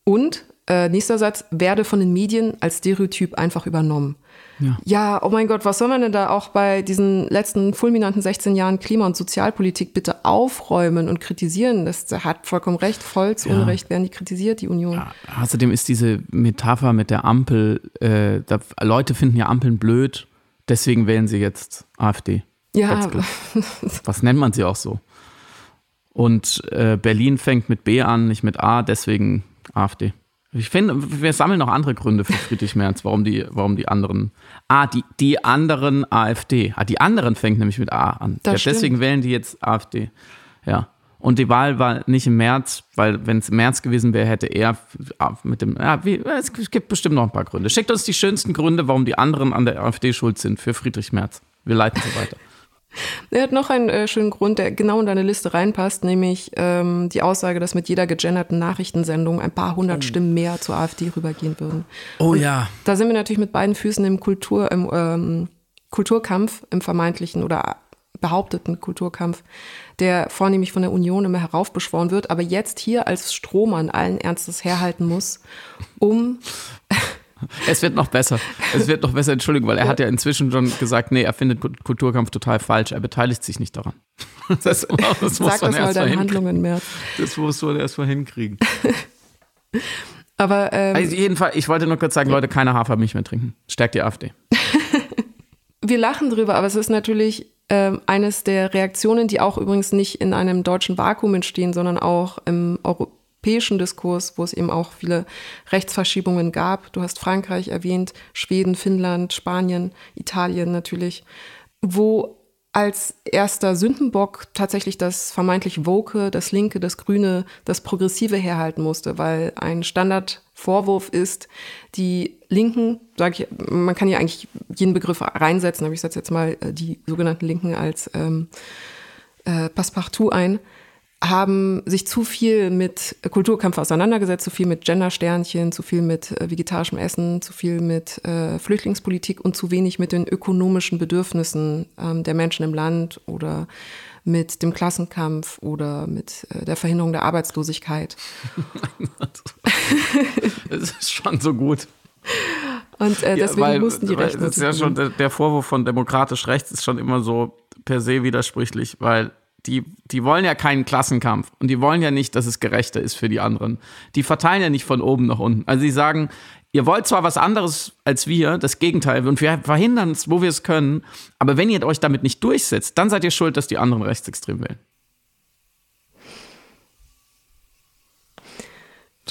Und äh, nächster Satz, werde von den Medien als Stereotyp einfach übernommen. Ja. ja, oh mein Gott, was soll man denn da auch bei diesen letzten fulminanten 16 Jahren Klima- und Sozialpolitik bitte aufräumen und kritisieren? Das hat vollkommen recht, voll zu ja. Unrecht werden die kritisiert, die Union. Ja, außerdem ist diese Metapher mit der Ampel, äh, da, Leute finden ja Ampeln blöd, deswegen wählen sie jetzt AfD. Ja. Was nennt man sie auch so? Und äh, Berlin fängt mit B an, nicht mit A, deswegen AfD. Ich finde, wir sammeln noch andere Gründe für Friedrich Merz, warum die, warum die anderen. Ah, die, die anderen AfD. Ah, die anderen fängt nämlich mit A an. Ja, deswegen wählen die jetzt AfD. Ja. Und die Wahl war nicht im März, weil wenn es im März gewesen wäre, hätte er mit dem. Ja, wie, es gibt bestimmt noch ein paar Gründe. Schickt uns die schönsten Gründe, warum die anderen an der AfD schuld sind für Friedrich Merz. Wir leiten so weiter. Er hat noch einen äh, schönen Grund, der genau in deine Liste reinpasst, nämlich ähm, die Aussage, dass mit jeder gegenderten Nachrichtensendung ein paar hundert oh. Stimmen mehr zur AfD rübergehen würden. Oh Und ja. Da sind wir natürlich mit beiden Füßen im Kultur, im ähm, Kulturkampf, im vermeintlichen oder behaupteten Kulturkampf, der vornehmlich von der Union immer heraufbeschworen wird, aber jetzt hier als Strohmann allen Ernstes herhalten muss, um es wird noch besser. Es wird noch besser, Entschuldigung, weil er hat ja inzwischen schon gesagt, nee, er findet Kulturkampf total falsch. Er beteiligt sich nicht daran. Das, das muss Sag man das mal deine Handlungen mehr. Das musst du erst mal hinkriegen. Aber ähm, also jedenfalls, ich wollte nur kurz sagen, Leute, keine Hafermilch mehr trinken. Stärkt die AfD. Wir lachen drüber, aber es ist natürlich ähm, eines der Reaktionen, die auch übrigens nicht in einem deutschen Vakuum entstehen, sondern auch im Euro europäischen Diskurs, wo es eben auch viele Rechtsverschiebungen gab. Du hast Frankreich erwähnt, Schweden, Finnland, Spanien, Italien natürlich, wo als erster Sündenbock tatsächlich das vermeintlich Woke, das Linke, das Grüne, das Progressive herhalten musste, weil ein Standardvorwurf ist, die Linken, sage ich, man kann ja eigentlich jeden Begriff reinsetzen, aber ich setze jetzt mal äh, die sogenannten Linken als ähm, äh, Passepartout ein, haben sich zu viel mit Kulturkampf auseinandergesetzt, zu viel mit Gendersternchen, zu viel mit äh, vegetarischem Essen, zu viel mit äh, Flüchtlingspolitik und zu wenig mit den ökonomischen Bedürfnissen ähm, der Menschen im Land oder mit dem Klassenkampf oder mit äh, der Verhinderung der Arbeitslosigkeit. das ist schon so gut. Und äh, deswegen ja, weil, mussten die Rechten. Das ist ja schon der, der Vorwurf von demokratisch rechts ist schon immer so per se widersprüchlich, weil die, die wollen ja keinen Klassenkampf und die wollen ja nicht, dass es gerechter ist für die anderen. Die verteilen ja nicht von oben nach unten. Also sie sagen, ihr wollt zwar was anderes als wir, das Gegenteil, und wir verhindern es, wo wir es können, aber wenn ihr euch damit nicht durchsetzt, dann seid ihr schuld, dass die anderen rechtsextrem wählen.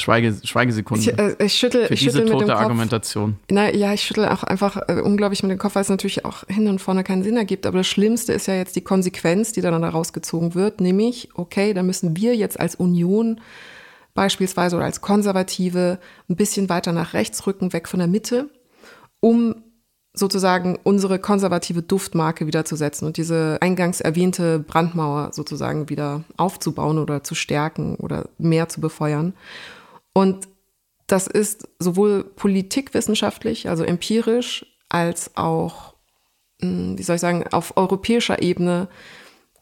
Schweige, Schweigesekunde. Ich, äh, ich schüttel, für ich diese schüttel tote Argumentation. Na, ja, ich schüttel auch einfach äh, unglaublich mit dem Kopf, weil es natürlich auch hin und vorne keinen Sinn ergibt. Aber das Schlimmste ist ja jetzt die Konsequenz, die dann daraus gezogen wird, nämlich, okay, dann müssen wir jetzt als Union beispielsweise oder als Konservative ein bisschen weiter nach rechts rücken, weg von der Mitte, um sozusagen unsere konservative Duftmarke wiederzusetzen und diese eingangs erwähnte Brandmauer sozusagen wieder aufzubauen oder zu stärken oder mehr zu befeuern. Und das ist sowohl politikwissenschaftlich, also empirisch, als auch, hm, wie soll ich sagen, auf europäischer Ebene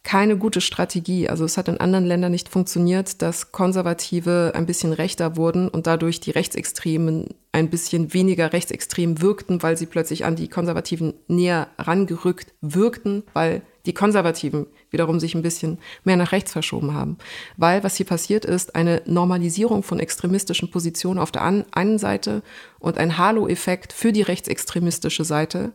keine gute Strategie. Also es hat in anderen Ländern nicht funktioniert, dass Konservative ein bisschen rechter wurden und dadurch die Rechtsextremen ein bisschen weniger rechtsextrem wirkten, weil sie plötzlich an die Konservativen näher rangerückt wirkten, weil die Konservativen wiederum sich ein bisschen mehr nach rechts verschoben haben. Weil was hier passiert ist, eine Normalisierung von extremistischen Positionen auf der einen Seite und ein Halo-Effekt für die rechtsextremistische Seite,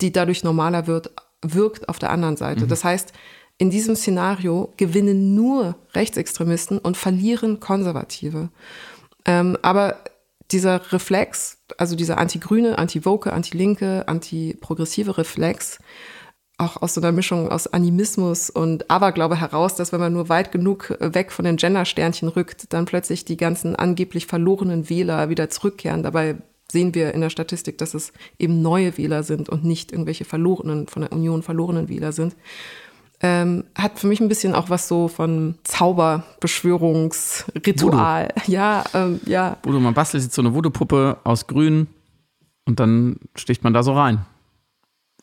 die dadurch normaler wird, wirkt auf der anderen Seite. Mhm. Das heißt, in diesem Szenario gewinnen nur Rechtsextremisten und verlieren Konservative. Ähm, aber dieser Reflex, also dieser anti-grüne, anti-woke, anti-linke, anti-progressive Reflex, auch aus so einer Mischung aus Animismus und Aberglaube heraus, dass wenn man nur weit genug weg von den Gender-Sternchen rückt, dann plötzlich die ganzen angeblich verlorenen Wähler wieder zurückkehren. Dabei sehen wir in der Statistik, dass es eben neue Wähler sind und nicht irgendwelche verlorenen, von der Union verlorenen Wähler sind ähm, hat für mich ein bisschen auch was so von Zauberbeschwörungsritual. Ja, ähm, ja. Voodoo, man bastelt jetzt so eine Voodoo-Puppe aus Grün und dann sticht man da so rein.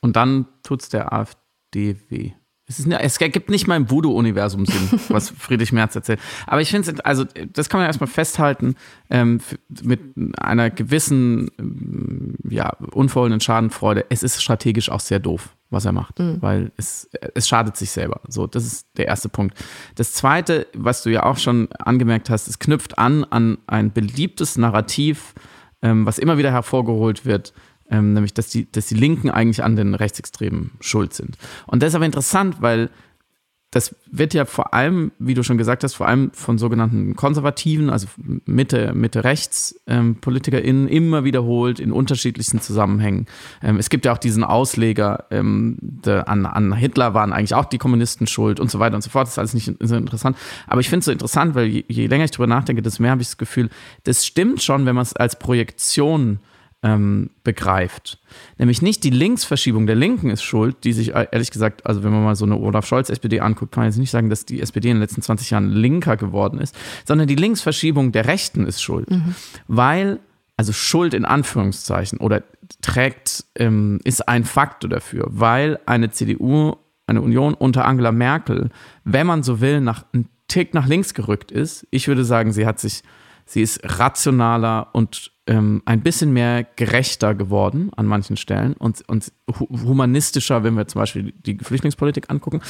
Und dann tut es der AfD weh. Es, ist, es ergibt nicht mal im Voodoo-Universum Sinn, was Friedrich Merz erzählt. Aber ich finde es, also das kann man erstmal festhalten, ähm, mit einer gewissen, ähm, ja, unverhohlenen Schadenfreude. Es ist strategisch auch sehr doof, was er macht, mhm. weil es, es schadet sich selber. So, das ist der erste Punkt. Das zweite, was du ja auch schon angemerkt hast, es knüpft an an ein beliebtes Narrativ, ähm, was immer wieder hervorgeholt wird, ähm, nämlich dass die, dass die Linken eigentlich an den Rechtsextremen schuld sind. Und das ist aber interessant, weil das wird ja vor allem, wie du schon gesagt hast, vor allem von sogenannten Konservativen, also Mitte, Mitte-Rechts-PolitikerInnen ähm, immer wiederholt in unterschiedlichsten Zusammenhängen. Ähm, es gibt ja auch diesen Ausleger, ähm, de, an, an, Hitler waren eigentlich auch die Kommunisten schuld und so weiter und so fort. Das ist alles nicht so interessant. Aber ich finde es so interessant, weil je, je länger ich darüber nachdenke, desto mehr habe ich das Gefühl, das stimmt schon, wenn man es als Projektion äh, ähm, begreift. Nämlich nicht die Linksverschiebung der Linken ist schuld, die sich ehrlich gesagt, also wenn man mal so eine Olaf Scholz SPD anguckt, kann man jetzt nicht sagen, dass die SPD in den letzten 20 Jahren linker geworden ist, sondern die Linksverschiebung der Rechten ist schuld. Mhm. Weil, also Schuld in Anführungszeichen oder trägt, ähm, ist ein Faktor dafür, weil eine CDU, eine Union unter Angela Merkel, wenn man so will, nach einen Tick nach links gerückt ist. Ich würde sagen, sie hat sich, sie ist rationaler und ähm, ein bisschen mehr gerechter geworden an manchen Stellen und, und humanistischer, wenn wir zum Beispiel die Flüchtlingspolitik angucken.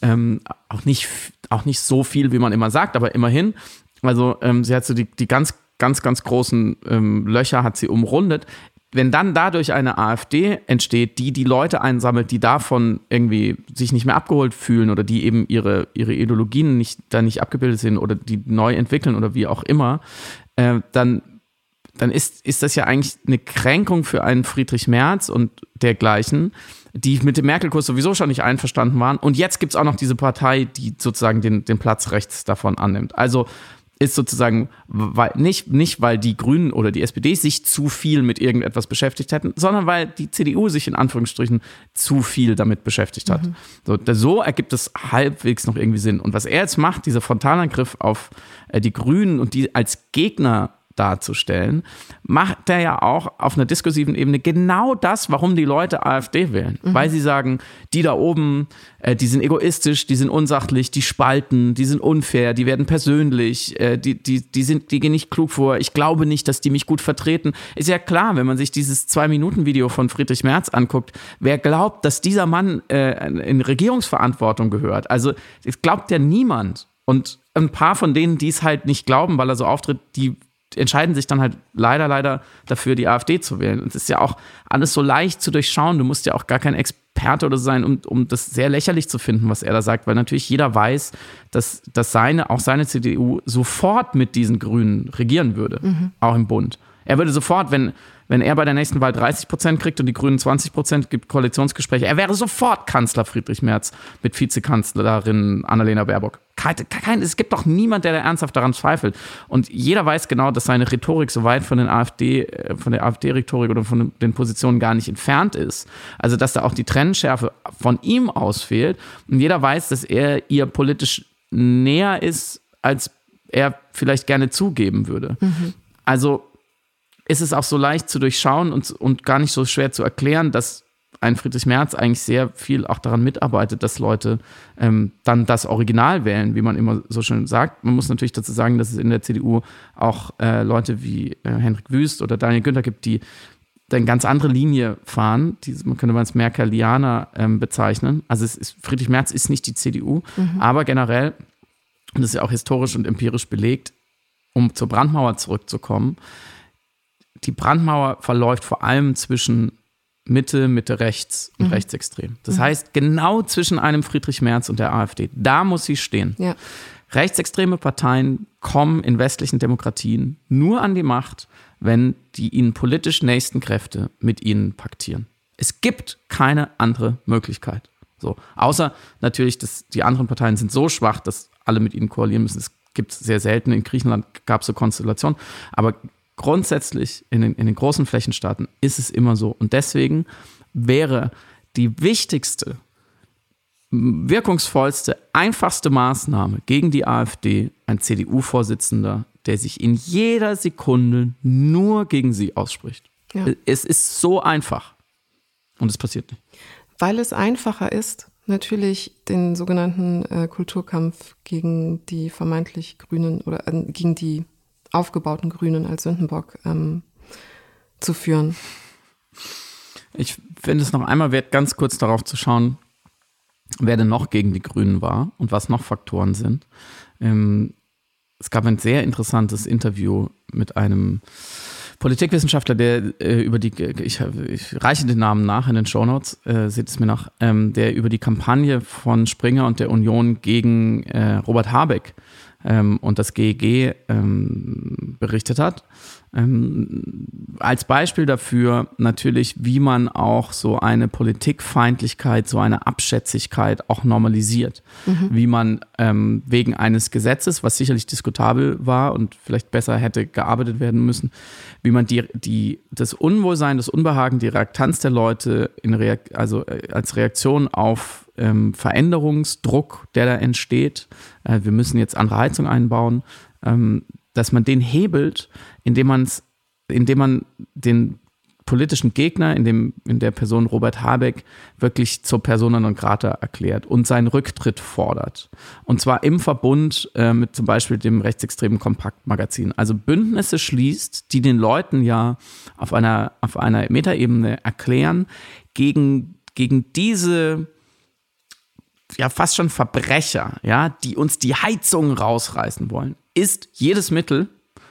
Ähm, auch, nicht, auch nicht so viel, wie man immer sagt, aber immerhin. Also ähm, sie hat so die, die ganz, ganz, ganz großen ähm, Löcher hat sie umrundet. Wenn dann dadurch eine AfD entsteht, die die Leute einsammelt, die davon irgendwie sich nicht mehr abgeholt fühlen oder die eben ihre, ihre Ideologien nicht, da nicht abgebildet sind oder die neu entwickeln oder wie auch immer, äh, dann dann ist, ist das ja eigentlich eine Kränkung für einen Friedrich Merz und dergleichen, die mit dem Merkel-Kurs sowieso schon nicht einverstanden waren. Und jetzt gibt es auch noch diese Partei, die sozusagen den, den Platz rechts davon annimmt. Also ist sozusagen weil, nicht, nicht, weil die Grünen oder die SPD sich zu viel mit irgendetwas beschäftigt hätten, sondern weil die CDU sich in Anführungsstrichen zu viel damit beschäftigt hat. Mhm. So, so, ergibt es halbwegs noch irgendwie Sinn. Und was er jetzt macht, dieser Frontalangriff auf äh, die Grünen und die als Gegner darzustellen, macht er ja auch auf einer diskursiven Ebene genau das, warum die Leute AfD wählen. Mhm. Weil sie sagen, die da oben, äh, die sind egoistisch, die sind unsachlich, die spalten, die sind unfair, die werden persönlich, äh, die, die, die, sind, die gehen nicht klug vor. Ich glaube nicht, dass die mich gut vertreten. Ist ja klar, wenn man sich dieses Zwei-Minuten-Video von Friedrich Merz anguckt, wer glaubt, dass dieser Mann äh, in Regierungsverantwortung gehört? Also, es glaubt ja niemand. Und ein paar von denen, die es halt nicht glauben, weil er so auftritt, die entscheiden sich dann halt leider, leider dafür, die AfD zu wählen. Und es ist ja auch alles so leicht zu durchschauen. Du musst ja auch gar kein Experte oder so sein, um, um das sehr lächerlich zu finden, was er da sagt, weil natürlich jeder weiß, dass, dass seine, auch seine CDU sofort mit diesen Grünen regieren würde, mhm. auch im Bund. Er würde sofort, wenn, wenn er bei der nächsten Wahl 30 Prozent kriegt und die Grünen 20 Prozent, gibt Koalitionsgespräche. Er wäre sofort Kanzler Friedrich Merz mit Vizekanzlerin Annalena Baerbock. Kein, kein, es gibt doch niemand, der da ernsthaft daran zweifelt. Und jeder weiß genau, dass seine Rhetorik so weit von, den AfD, äh, von der AfD-Rhetorik oder von den Positionen gar nicht entfernt ist. Also, dass da auch die Trennschärfe von ihm aus fehlt. Und jeder weiß, dass er ihr politisch näher ist, als er vielleicht gerne zugeben würde. Mhm. Also, ist es auch so leicht zu durchschauen und, und gar nicht so schwer zu erklären, dass ein Friedrich Merz eigentlich sehr viel auch daran mitarbeitet, dass Leute ähm, dann das Original wählen, wie man immer so schön sagt. Man muss natürlich dazu sagen, dass es in der CDU auch äh, Leute wie äh, Henrik Wüst oder Daniel Günther gibt, die eine ganz andere Linie fahren. Die, man könnte man als Merkelianer ähm, bezeichnen. Also ist, Friedrich Merz ist nicht die CDU, mhm. aber generell, und das ist ja auch historisch und empirisch belegt, um zur Brandmauer zurückzukommen, die Brandmauer verläuft vor allem zwischen Mitte, Mitte rechts und mhm. rechtsextrem. Das mhm. heißt, genau zwischen einem Friedrich Merz und der AfD, da muss sie stehen. Ja. Rechtsextreme Parteien kommen in westlichen Demokratien nur an die Macht, wenn die ihnen politisch nächsten Kräfte mit ihnen paktieren. Es gibt keine andere Möglichkeit. So, außer natürlich, dass die anderen Parteien sind so schwach, dass alle mit ihnen koalieren müssen. Es gibt sehr selten. In Griechenland gab es so Konstellationen. Aber grundsätzlich in den, in den großen Flächenstaaten ist es immer so. Und deswegen wäre die wichtigste, wirkungsvollste, einfachste Maßnahme gegen die AfD ein CDU-Vorsitzender, der sich in jeder Sekunde nur gegen sie ausspricht. Ja. Es ist so einfach. Und es passiert nicht. Weil es einfacher ist, natürlich den sogenannten äh, Kulturkampf gegen die vermeintlich Grünen oder äh, gegen die aufgebauten Grünen als Sündenbock ähm, zu führen. Ich finde es noch einmal wert, ganz kurz darauf zu schauen, wer denn noch gegen die Grünen war und was noch Faktoren sind. Ähm, es gab ein sehr interessantes Interview mit einem Politikwissenschaftler, der äh, über die, ich, ich, reiche den Namen nach in den Shownotes, äh, seht es mir nach, ähm, der über die Kampagne von Springer und der Union gegen äh, Robert Habeck ähm, und das GEG ähm, berichtet hat. Ähm, als Beispiel dafür natürlich, wie man auch so eine Politikfeindlichkeit, so eine Abschätzigkeit auch normalisiert. Mhm. Wie man ähm, wegen eines Gesetzes, was sicherlich diskutabel war und vielleicht besser hätte gearbeitet werden müssen, wie man die, die, das Unwohlsein, das Unbehagen, die Reaktanz der Leute in Reak also äh, als Reaktion auf ähm, Veränderungsdruck, der da entsteht, äh, wir müssen jetzt andere Heizung einbauen, ähm, dass man den hebelt, indem man indem man den politischen Gegner, in, dem, in der Person Robert Habeck, wirklich zur Persona non grata erklärt und seinen Rücktritt fordert. Und zwar im Verbund äh, mit zum Beispiel dem rechtsextremen Kompaktmagazin. Also Bündnisse schließt, die den Leuten ja auf einer, auf einer Metaebene erklären, gegen, gegen diese ja fast schon Verbrecher, ja, die uns die Heizung rausreißen wollen, ist jedes Mittel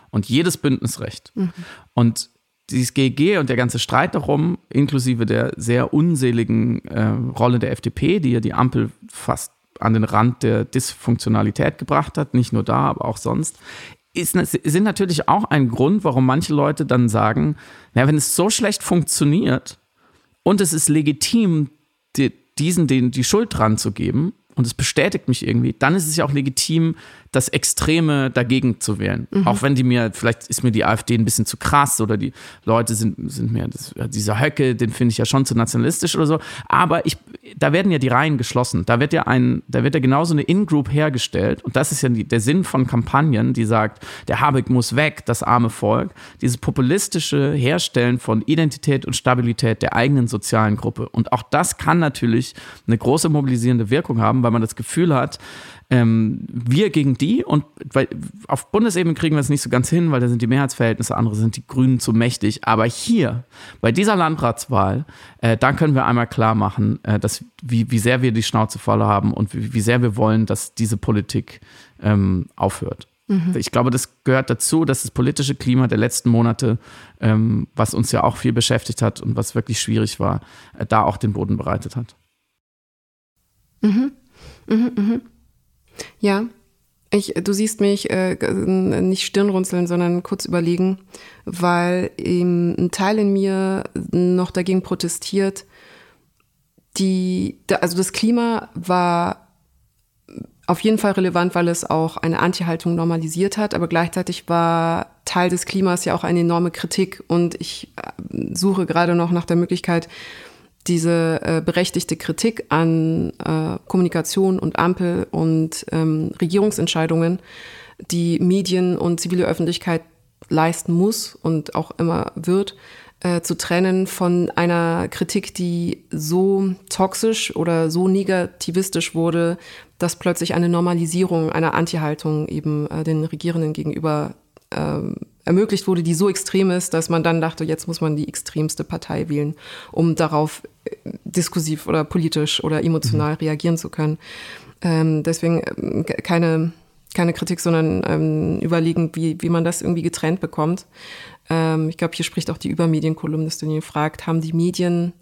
und jedes Bündnisrecht. Mhm. Und dieses GG und der ganze Streit darum, inklusive der sehr unseligen äh, Rolle der FDP, die ja die Ampel fast an den Rand der Dysfunktionalität gebracht hat, nicht nur da, aber auch sonst, ist, sind natürlich auch ein Grund, warum manche Leute dann sagen, na, wenn es so schlecht funktioniert und es ist legitim, die, diesen den die Schuld dran zu geben und es bestätigt mich irgendwie, dann ist es ja auch legitim, das Extreme dagegen zu wählen. Mhm. Auch wenn die mir, vielleicht ist mir die AfD ein bisschen zu krass oder die Leute sind, sind mir, das, dieser Höcke, den finde ich ja schon zu nationalistisch oder so. Aber ich, da werden ja die Reihen geschlossen. Da wird ja ein, da wird ja genauso eine In-Group hergestellt. Und das ist ja die, der Sinn von Kampagnen, die sagt, der Habeck muss weg, das arme Volk. Dieses populistische Herstellen von Identität und Stabilität der eigenen sozialen Gruppe. Und auch das kann natürlich eine große mobilisierende Wirkung haben, weil man das Gefühl hat, ähm, wir gegen die und weil auf Bundesebene kriegen wir es nicht so ganz hin, weil da sind die Mehrheitsverhältnisse andere, sind die Grünen zu mächtig. Aber hier, bei dieser Landratswahl, äh, da können wir einmal klar machen, äh, dass, wie, wie sehr wir die Schnauze voll haben und wie, wie sehr wir wollen, dass diese Politik ähm, aufhört. Mhm. Ich glaube, das gehört dazu, dass das politische Klima der letzten Monate, ähm, was uns ja auch viel beschäftigt hat und was wirklich schwierig war, äh, da auch den Boden bereitet hat. Mhm. Mhm, mhm. Ja, ich, du siehst mich äh, nicht Stirnrunzeln, sondern kurz überlegen, weil eben ein Teil in mir noch dagegen protestiert. Die, also das Klima war auf jeden Fall relevant, weil es auch eine Anti-Haltung normalisiert hat, aber gleichzeitig war Teil des Klimas ja auch eine enorme Kritik und ich äh, suche gerade noch nach der Möglichkeit, diese äh, berechtigte Kritik an äh, Kommunikation und Ampel und ähm, Regierungsentscheidungen, die Medien und zivile Öffentlichkeit leisten muss und auch immer wird, äh, zu trennen von einer Kritik, die so toxisch oder so negativistisch wurde, dass plötzlich eine Normalisierung einer Anti-Haltung eben äh, den Regierenden gegenüber ähm, ermöglicht wurde, die so extrem ist, dass man dann dachte, jetzt muss man die extremste Partei wählen, um darauf äh, diskursiv oder politisch oder emotional mhm. reagieren zu können. Ähm, deswegen äh, keine, keine Kritik, sondern ähm, überlegen, wie, wie man das irgendwie getrennt bekommt. Ähm, ich glaube, hier spricht auch die Übermedienkolumnistin, die fragt, haben die Medien,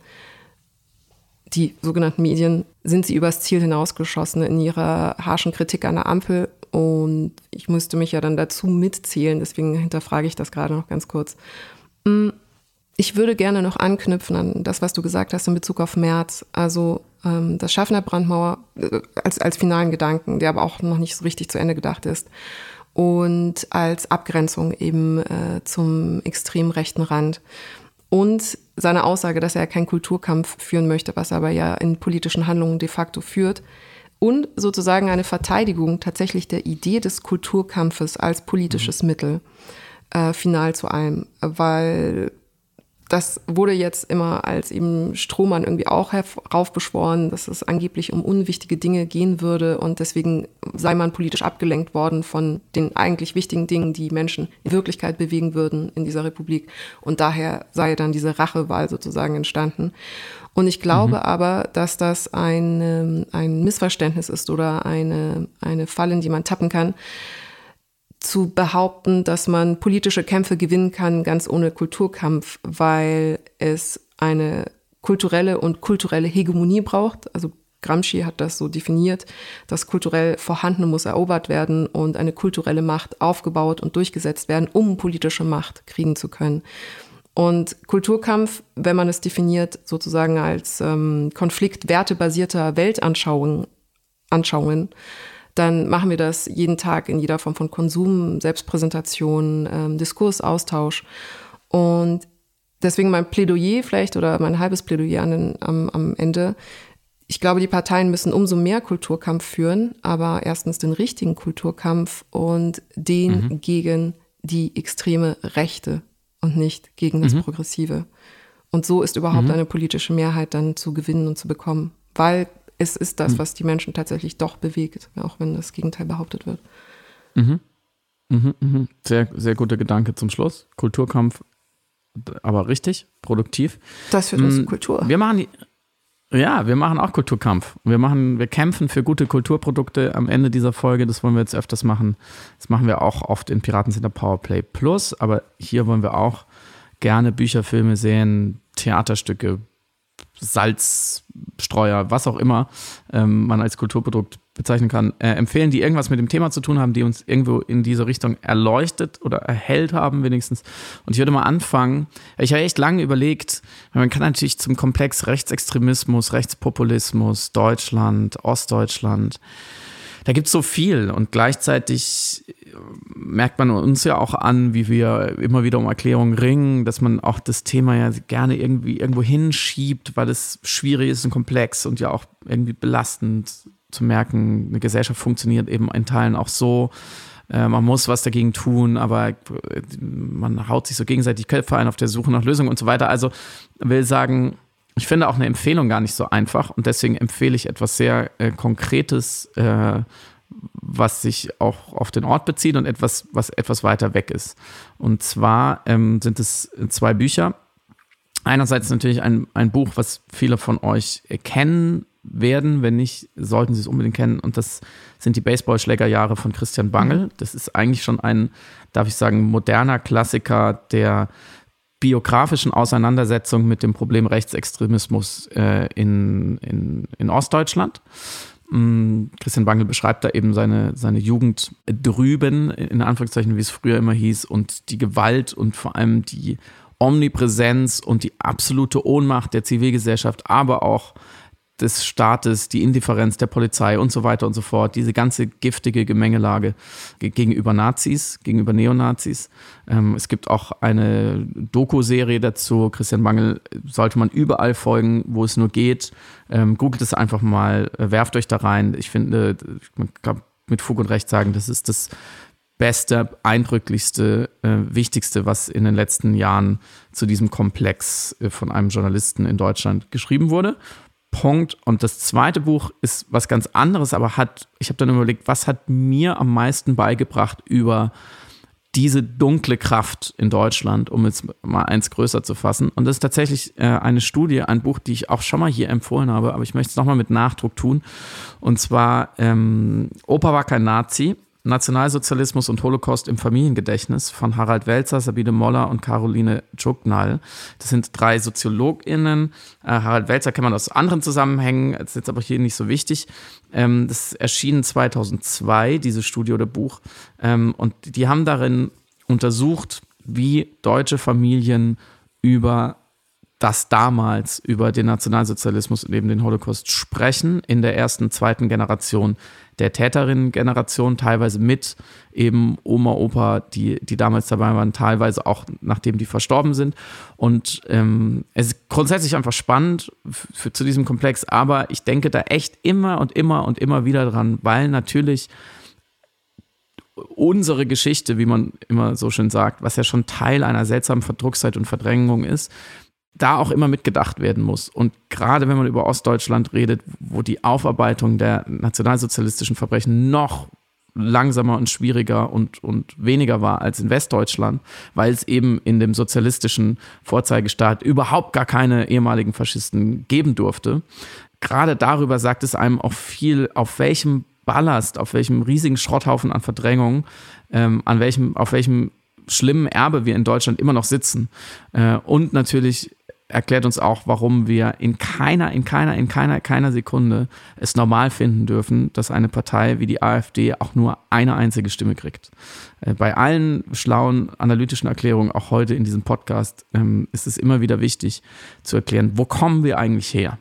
die sogenannten Medien, sind sie übers Ziel hinausgeschossen in ihrer harschen Kritik an der Ampel? Und ich musste mich ja dann dazu mitzählen, deswegen hinterfrage ich das gerade noch ganz kurz. Mm, ich würde gerne noch anknüpfen an das, was du gesagt hast in Bezug auf März. Also ähm, das Schaffen der Brandmauer äh, als, als finalen Gedanken, der aber auch noch nicht so richtig zu Ende gedacht ist. Und als Abgrenzung eben äh, zum extrem rechten Rand. Und seine Aussage, dass er keinen Kulturkampf führen möchte, was er aber ja in politischen Handlungen de facto führt. Und sozusagen eine Verteidigung tatsächlich der Idee des Kulturkampfes als politisches mhm. Mittel äh, final zu allem. Weil das wurde jetzt immer als eben Strohmann irgendwie auch heraufbeschworen, dass es angeblich um unwichtige Dinge gehen würde und deswegen sei man politisch abgelenkt worden von den eigentlich wichtigen Dingen, die Menschen in Wirklichkeit bewegen würden in dieser Republik. Und daher sei dann diese Rachewahl sozusagen entstanden. Und ich glaube mhm. aber, dass das ein, ein Missverständnis ist oder eine, eine Falle, in die man tappen kann, zu behaupten, dass man politische Kämpfe gewinnen kann, ganz ohne Kulturkampf, weil es eine kulturelle und kulturelle Hegemonie braucht. Also Gramsci hat das so definiert, dass kulturell Vorhandene muss erobert werden und eine kulturelle Macht aufgebaut und durchgesetzt werden, um politische Macht kriegen zu können. Und Kulturkampf, wenn man es definiert, sozusagen als ähm, Konflikt wertebasierter Weltanschauungen, Anschauungen, dann machen wir das jeden Tag in jeder Form von Konsum, Selbstpräsentation, ähm, Diskursaustausch. Und deswegen mein Plädoyer vielleicht oder mein halbes Plädoyer an den, am, am Ende. Ich glaube, die Parteien müssen umso mehr Kulturkampf führen, aber erstens den richtigen Kulturkampf und den mhm. gegen die extreme Rechte und nicht gegen das mhm. Progressive. Und so ist überhaupt mhm. eine politische Mehrheit dann zu gewinnen und zu bekommen, weil es ist das, hm. was die Menschen tatsächlich doch bewegt, auch wenn das Gegenteil behauptet wird. Mhm. Mhm, mhm. Sehr, sehr guter Gedanke zum Schluss. Kulturkampf, aber richtig, produktiv. Das führt uns zu Kultur. Wir machen die, ja, wir machen auch Kulturkampf. Wir machen, wir kämpfen für gute Kulturprodukte am Ende dieser Folge. Das wollen wir jetzt öfters machen. Das machen wir auch oft in Piratencenter Powerplay Plus, aber hier wollen wir auch gerne Bücher, Filme sehen, Theaterstücke, Salzstreuer, was auch immer ähm, man als Kulturprodukt bezeichnen kann, äh, empfehlen, die irgendwas mit dem Thema zu tun haben, die uns irgendwo in diese Richtung erleuchtet oder erhellt haben wenigstens. Und ich würde mal anfangen. Ich habe echt lange überlegt, man kann natürlich zum Komplex Rechtsextremismus, Rechtspopulismus, Deutschland, Ostdeutschland, da gibt es so viel und gleichzeitig merkt man uns ja auch an, wie wir immer wieder um Erklärungen ringen, dass man auch das Thema ja gerne irgendwie irgendwo hinschiebt, weil es schwierig ist und komplex und ja auch irgendwie belastend zu merken, eine Gesellschaft funktioniert eben in Teilen auch so. Äh, man muss was dagegen tun, aber man haut sich so gegenseitig Köpfe ein auf der Suche nach Lösungen und so weiter. Also will sagen, ich finde auch eine Empfehlung gar nicht so einfach und deswegen empfehle ich etwas sehr äh, Konkretes, äh, was sich auch auf den Ort bezieht und etwas, was etwas weiter weg ist. Und zwar ähm, sind es zwei Bücher. Einerseits natürlich ein, ein Buch, was viele von euch kennen werden, wenn nicht, sollten sie es unbedingt kennen. Und das sind die Baseballschlägerjahre von Christian Bangel. Das ist eigentlich schon ein, darf ich sagen, moderner Klassiker der biografischen Auseinandersetzung mit dem Problem Rechtsextremismus äh, in, in, in Ostdeutschland. Mm, Christian Bangel beschreibt da eben seine, seine Jugend drüben, in Anführungszeichen, wie es früher immer hieß, und die Gewalt und vor allem die Omnipräsenz und die absolute Ohnmacht der Zivilgesellschaft, aber auch des Staates, die Indifferenz der Polizei und so weiter und so fort, diese ganze giftige Gemengelage gegenüber Nazis, gegenüber Neonazis. Ähm, es gibt auch eine Doku-Serie dazu. Christian Mangel sollte man überall folgen, wo es nur geht. Ähm, googelt es einfach mal, äh, werft euch da rein. Ich finde, man kann mit Fug und Recht sagen, das ist das beste, eindrücklichste, äh, wichtigste, was in den letzten Jahren zu diesem Komplex äh, von einem Journalisten in Deutschland geschrieben wurde. Punkt. Und das zweite Buch ist was ganz anderes, aber hat, ich habe dann überlegt, was hat mir am meisten beigebracht über diese dunkle Kraft in Deutschland, um jetzt mal eins größer zu fassen. Und das ist tatsächlich äh, eine Studie, ein Buch, die ich auch schon mal hier empfohlen habe, aber ich möchte es nochmal mit Nachdruck tun. Und zwar ähm, Opa war kein Nazi, Nationalsozialismus und Holocaust im Familiengedächtnis von Harald Welzer, Sabine Moller und Caroline Dschuknal. Das sind drei SoziologInnen. Äh, Harald Welzer kennt man aus anderen Zusammenhängen, das ist jetzt aber hier nicht so wichtig. Ähm, das erschien 2002, diese Studie oder Buch. Ähm, und die haben darin untersucht, wie deutsche Familien über das damals über den Nationalsozialismus und eben den Holocaust sprechen, in der ersten, zweiten Generation der Täterinnen-Generation, teilweise mit eben Oma, Opa, die, die damals dabei waren, teilweise auch nachdem die verstorben sind. Und ähm, es ist grundsätzlich einfach spannend für, zu diesem Komplex, aber ich denke da echt immer und immer und immer wieder dran, weil natürlich unsere Geschichte, wie man immer so schön sagt, was ja schon Teil einer seltsamen Verdruckszeit und Verdrängung ist, da auch immer mitgedacht werden muss. Und gerade wenn man über Ostdeutschland redet, wo die Aufarbeitung der nationalsozialistischen Verbrechen noch langsamer und schwieriger und, und weniger war als in Westdeutschland, weil es eben in dem sozialistischen Vorzeigestaat überhaupt gar keine ehemaligen Faschisten geben durfte. Gerade darüber sagt es einem auch viel, auf welchem Ballast, auf welchem riesigen Schrotthaufen an Verdrängung, ähm, an welchem, auf welchem schlimmen Erbe wir in Deutschland immer noch sitzen. Äh, und natürlich erklärt uns auch, warum wir in keiner, in keiner, in keiner, keiner Sekunde es normal finden dürfen, dass eine Partei wie die AfD auch nur eine einzige Stimme kriegt. Äh, bei allen schlauen analytischen Erklärungen, auch heute in diesem Podcast, ähm, ist es immer wieder wichtig zu erklären, wo kommen wir eigentlich her?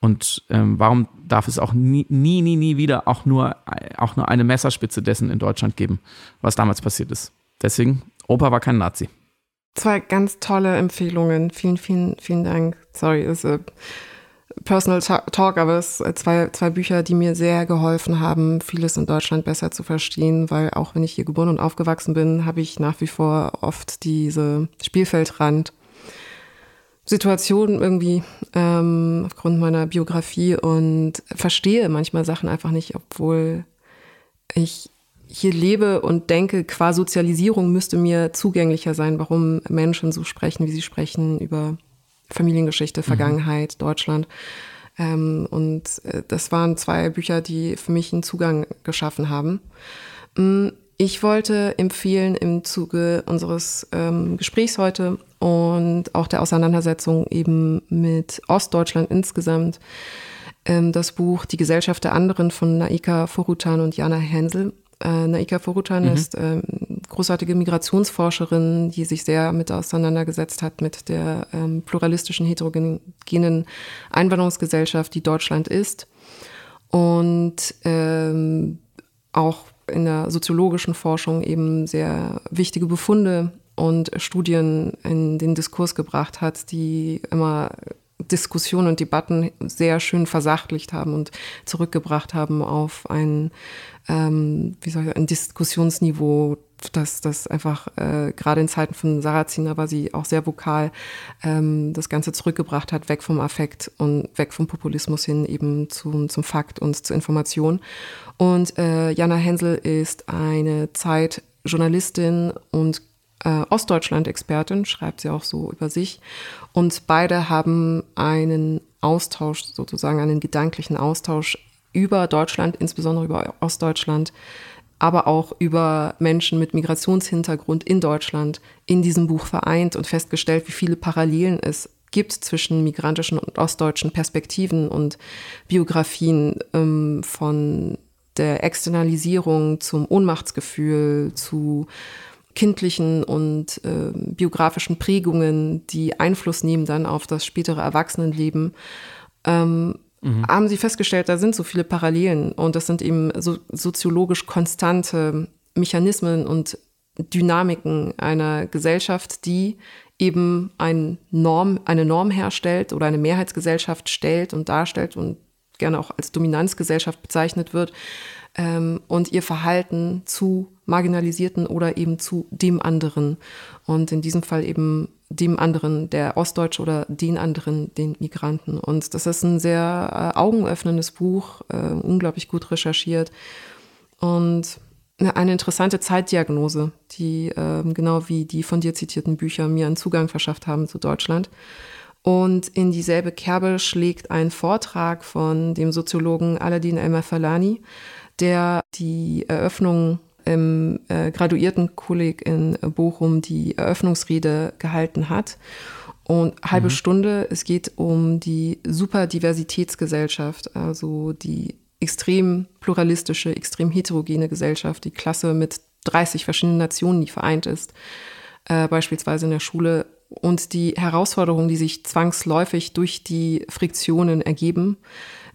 Und ähm, warum darf es auch nie, nie, nie, wieder auch nur, auch nur eine Messerspitze dessen in Deutschland geben, was damals passiert ist? Deswegen, Opa war kein Nazi. Zwei ganz tolle Empfehlungen. Vielen, vielen, vielen Dank. Sorry, ist a Personal Talk, aber es zwei, zwei Bücher, die mir sehr geholfen haben, vieles in Deutschland besser zu verstehen, weil auch wenn ich hier geboren und aufgewachsen bin, habe ich nach wie vor oft diese Spielfeldrand. Situation irgendwie ähm, aufgrund meiner Biografie und verstehe manchmal Sachen einfach nicht, obwohl ich hier lebe und denke, qua Sozialisierung müsste mir zugänglicher sein, warum Menschen so sprechen, wie sie sprechen über Familiengeschichte, mhm. Vergangenheit, mhm. Deutschland. Ähm, und äh, das waren zwei Bücher, die für mich einen Zugang geschaffen haben. Mm, ich wollte empfehlen im Zuge unseres ähm, Gesprächs heute und auch der Auseinandersetzung eben mit Ostdeutschland insgesamt ähm, das Buch Die Gesellschaft der anderen von Naika Forutan und Jana Hensel. Äh, Naika Forutan mhm. ist ähm, großartige Migrationsforscherin, die sich sehr mit auseinandergesetzt hat mit der ähm, pluralistischen, heterogenen Einwanderungsgesellschaft, die Deutschland ist. Und ähm, auch in der soziologischen Forschung eben sehr wichtige Befunde und Studien in den Diskurs gebracht hat, die immer Diskussionen und Debatten sehr schön versachlicht haben und zurückgebracht haben auf ein, ähm, wie soll ich, ein Diskussionsniveau, das, das einfach äh, gerade in Zeiten von Sarrazin, war sie auch sehr vokal, ähm, das Ganze zurückgebracht hat, weg vom Affekt und weg vom Populismus hin eben zum, zum Fakt und zur Information. Und äh, Jana Hensel ist eine Zeitjournalistin und äh, Ostdeutschland-Expertin, schreibt sie auch so über sich. Und beide haben einen Austausch, sozusagen einen gedanklichen Austausch über Deutschland, insbesondere über Ostdeutschland, aber auch über Menschen mit Migrationshintergrund in Deutschland in diesem Buch vereint und festgestellt, wie viele Parallelen es gibt zwischen migrantischen und ostdeutschen Perspektiven und Biografien ähm, von der Externalisierung zum Ohnmachtsgefühl, zu kindlichen und äh, biografischen Prägungen, die Einfluss nehmen dann auf das spätere Erwachsenenleben, ähm, mhm. haben sie festgestellt, da sind so viele Parallelen und das sind eben so soziologisch konstante Mechanismen und Dynamiken einer Gesellschaft, die eben ein Norm, eine Norm herstellt oder eine Mehrheitsgesellschaft stellt und darstellt und gerne auch als Dominanzgesellschaft bezeichnet wird ähm, und ihr Verhalten zu Marginalisierten oder eben zu dem anderen. Und in diesem Fall eben dem anderen, der Ostdeutsche oder den anderen, den Migranten. Und das ist ein sehr äh, augenöffnendes Buch, äh, unglaublich gut recherchiert und eine interessante Zeitdiagnose, die äh, genau wie die von dir zitierten Bücher mir einen Zugang verschafft haben zu Deutschland. Und in dieselbe Kerbe schlägt ein Vortrag von dem Soziologen Aladin El-Mafalani, der die Eröffnung im äh, Graduiertenkolleg in Bochum die Eröffnungsrede gehalten hat. Und halbe mhm. Stunde, es geht um die Superdiversitätsgesellschaft, also die extrem pluralistische, extrem heterogene Gesellschaft, die Klasse mit 30 verschiedenen Nationen, die vereint ist, äh, beispielsweise in der Schule. Und die Herausforderungen, die sich zwangsläufig durch die Friktionen ergeben,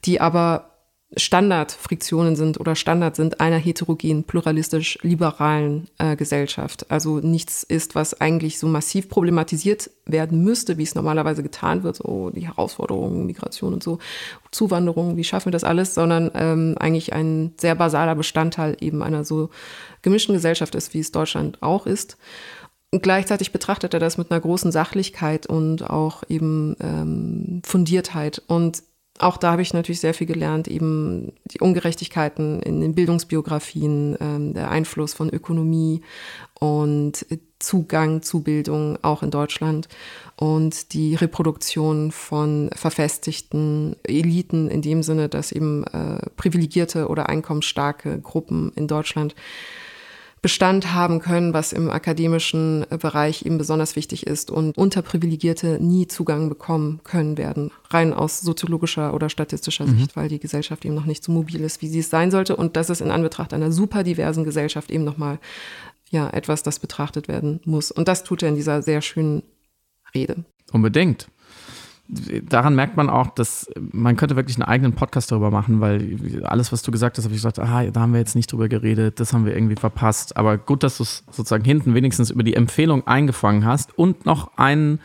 die aber Standardfriktionen sind oder Standard sind einer heterogenen, pluralistisch liberalen äh, Gesellschaft. Also nichts ist, was eigentlich so massiv problematisiert werden müsste, wie es normalerweise getan wird, so die Herausforderungen, Migration und so, Zuwanderung, wie schaffen wir das alles, sondern ähm, eigentlich ein sehr basaler Bestandteil eben einer so gemischten Gesellschaft ist, wie es Deutschland auch ist. Und gleichzeitig betrachtet er das mit einer großen Sachlichkeit und auch eben ähm, Fundiertheit. Und auch da habe ich natürlich sehr viel gelernt, eben die Ungerechtigkeiten in den Bildungsbiografien, ähm, der Einfluss von Ökonomie und Zugang zu Bildung auch in Deutschland und die Reproduktion von verfestigten Eliten in dem Sinne, dass eben äh, privilegierte oder einkommensstarke Gruppen in Deutschland Bestand haben können, was im akademischen Bereich eben besonders wichtig ist und Unterprivilegierte nie Zugang bekommen können werden, rein aus soziologischer oder statistischer mhm. Sicht, weil die Gesellschaft eben noch nicht so mobil ist, wie sie es sein sollte und das ist in Anbetracht einer super diversen Gesellschaft eben nochmal ja, etwas, das betrachtet werden muss. Und das tut er in dieser sehr schönen Rede. Unbedingt daran merkt man auch, dass man könnte wirklich einen eigenen Podcast darüber machen, weil alles, was du gesagt hast, habe ich gesagt, ah, da haben wir jetzt nicht drüber geredet, das haben wir irgendwie verpasst. Aber gut, dass du es sozusagen hinten wenigstens über die Empfehlung eingefangen hast und noch einen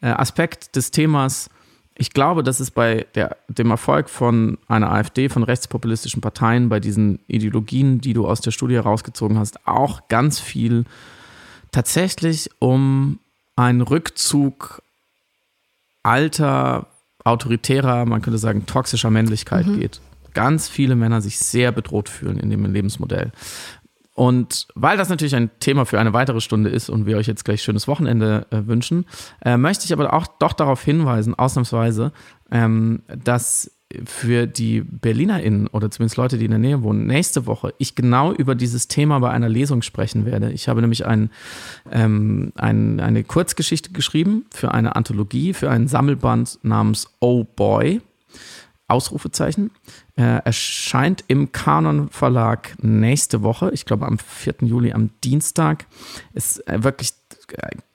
äh, Aspekt des Themas. Ich glaube, dass es bei der, dem Erfolg von einer AfD, von rechtspopulistischen Parteien, bei diesen Ideologien, die du aus der Studie herausgezogen hast, auch ganz viel tatsächlich um einen Rückzug alter, autoritärer, man könnte sagen, toxischer Männlichkeit mhm. geht. Ganz viele Männer sich sehr bedroht fühlen in dem Lebensmodell. Und weil das natürlich ein Thema für eine weitere Stunde ist und wir euch jetzt gleich schönes Wochenende äh, wünschen, äh, möchte ich aber auch doch darauf hinweisen, ausnahmsweise, ähm, dass für die BerlinerInnen oder zumindest Leute, die in der Nähe wohnen, nächste Woche ich genau über dieses Thema bei einer Lesung sprechen werde. Ich habe nämlich ein, ähm, ein, eine Kurzgeschichte geschrieben für eine Anthologie, für einen Sammelband namens Oh Boy. Ausrufezeichen. Äh, erscheint im Kanon Verlag nächste Woche, ich glaube am 4. Juli, am Dienstag. Ist äh, wirklich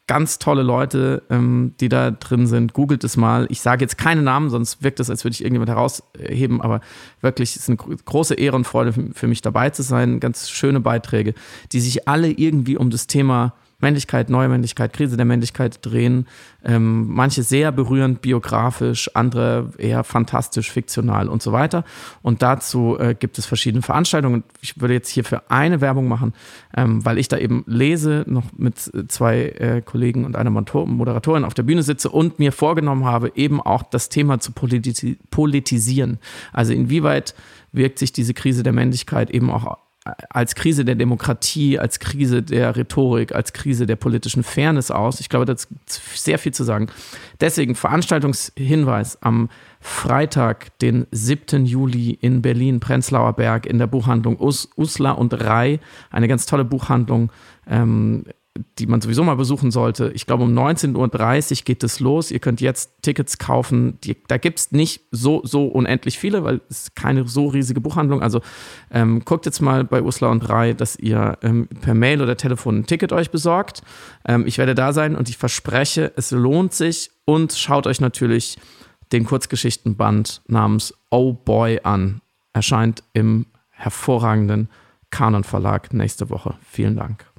ganz tolle Leute, ähm, die da drin sind. Googelt es mal. Ich sage jetzt keine Namen, sonst wirkt es, als würde ich irgendjemand herausheben, aber wirklich ist eine große Ehre und Freude für mich dabei zu sein. Ganz schöne Beiträge, die sich alle irgendwie um das Thema Männlichkeit, neue Männlichkeit, Krise der Männlichkeit drehen. Ähm, manche sehr berührend biografisch, andere eher fantastisch, fiktional und so weiter. Und dazu äh, gibt es verschiedene Veranstaltungen. Ich würde jetzt hier für eine Werbung machen, ähm, weil ich da eben lese, noch mit zwei äh, Kollegen und einer Moderatorin auf der Bühne sitze und mir vorgenommen habe, eben auch das Thema zu politi politisieren. Also inwieweit wirkt sich diese Krise der Männlichkeit eben auch als Krise der Demokratie, als Krise der Rhetorik, als Krise der politischen Fairness aus. Ich glaube, da ist sehr viel zu sagen. Deswegen Veranstaltungshinweis am Freitag, den 7. Juli in Berlin, Prenzlauer Berg, in der Buchhandlung Us Usla und Rai. Eine ganz tolle Buchhandlung. Ähm, die man sowieso mal besuchen sollte. Ich glaube, um 19.30 Uhr geht es los. Ihr könnt jetzt Tickets kaufen. Die, da gibt es nicht so, so unendlich viele, weil es keine so riesige Buchhandlung. Also ähm, guckt jetzt mal bei Ursula und Rai, dass ihr ähm, per Mail oder Telefon ein Ticket euch besorgt. Ähm, ich werde da sein und ich verspreche, es lohnt sich. Und schaut euch natürlich den Kurzgeschichtenband namens Oh Boy an. Erscheint im hervorragenden Kanon Verlag nächste Woche. Vielen Dank.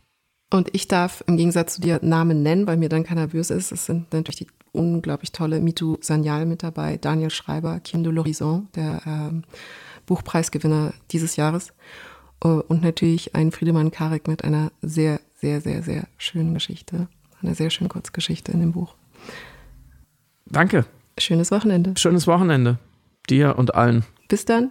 Und ich darf im Gegensatz zu dir Namen nennen, weil mir dann keiner böse ist. Es sind natürlich die unglaublich tolle Mitu Sanyal mit dabei, Daniel Schreiber, Kim de l'Horizon, der ähm, Buchpreisgewinner dieses Jahres. Äh, und natürlich ein Friedemann Karek mit einer sehr, sehr, sehr, sehr schönen Geschichte. Einer sehr schönen Kurzgeschichte in dem Buch. Danke. Schönes Wochenende. Schönes Wochenende. Dir und allen. Bis dann.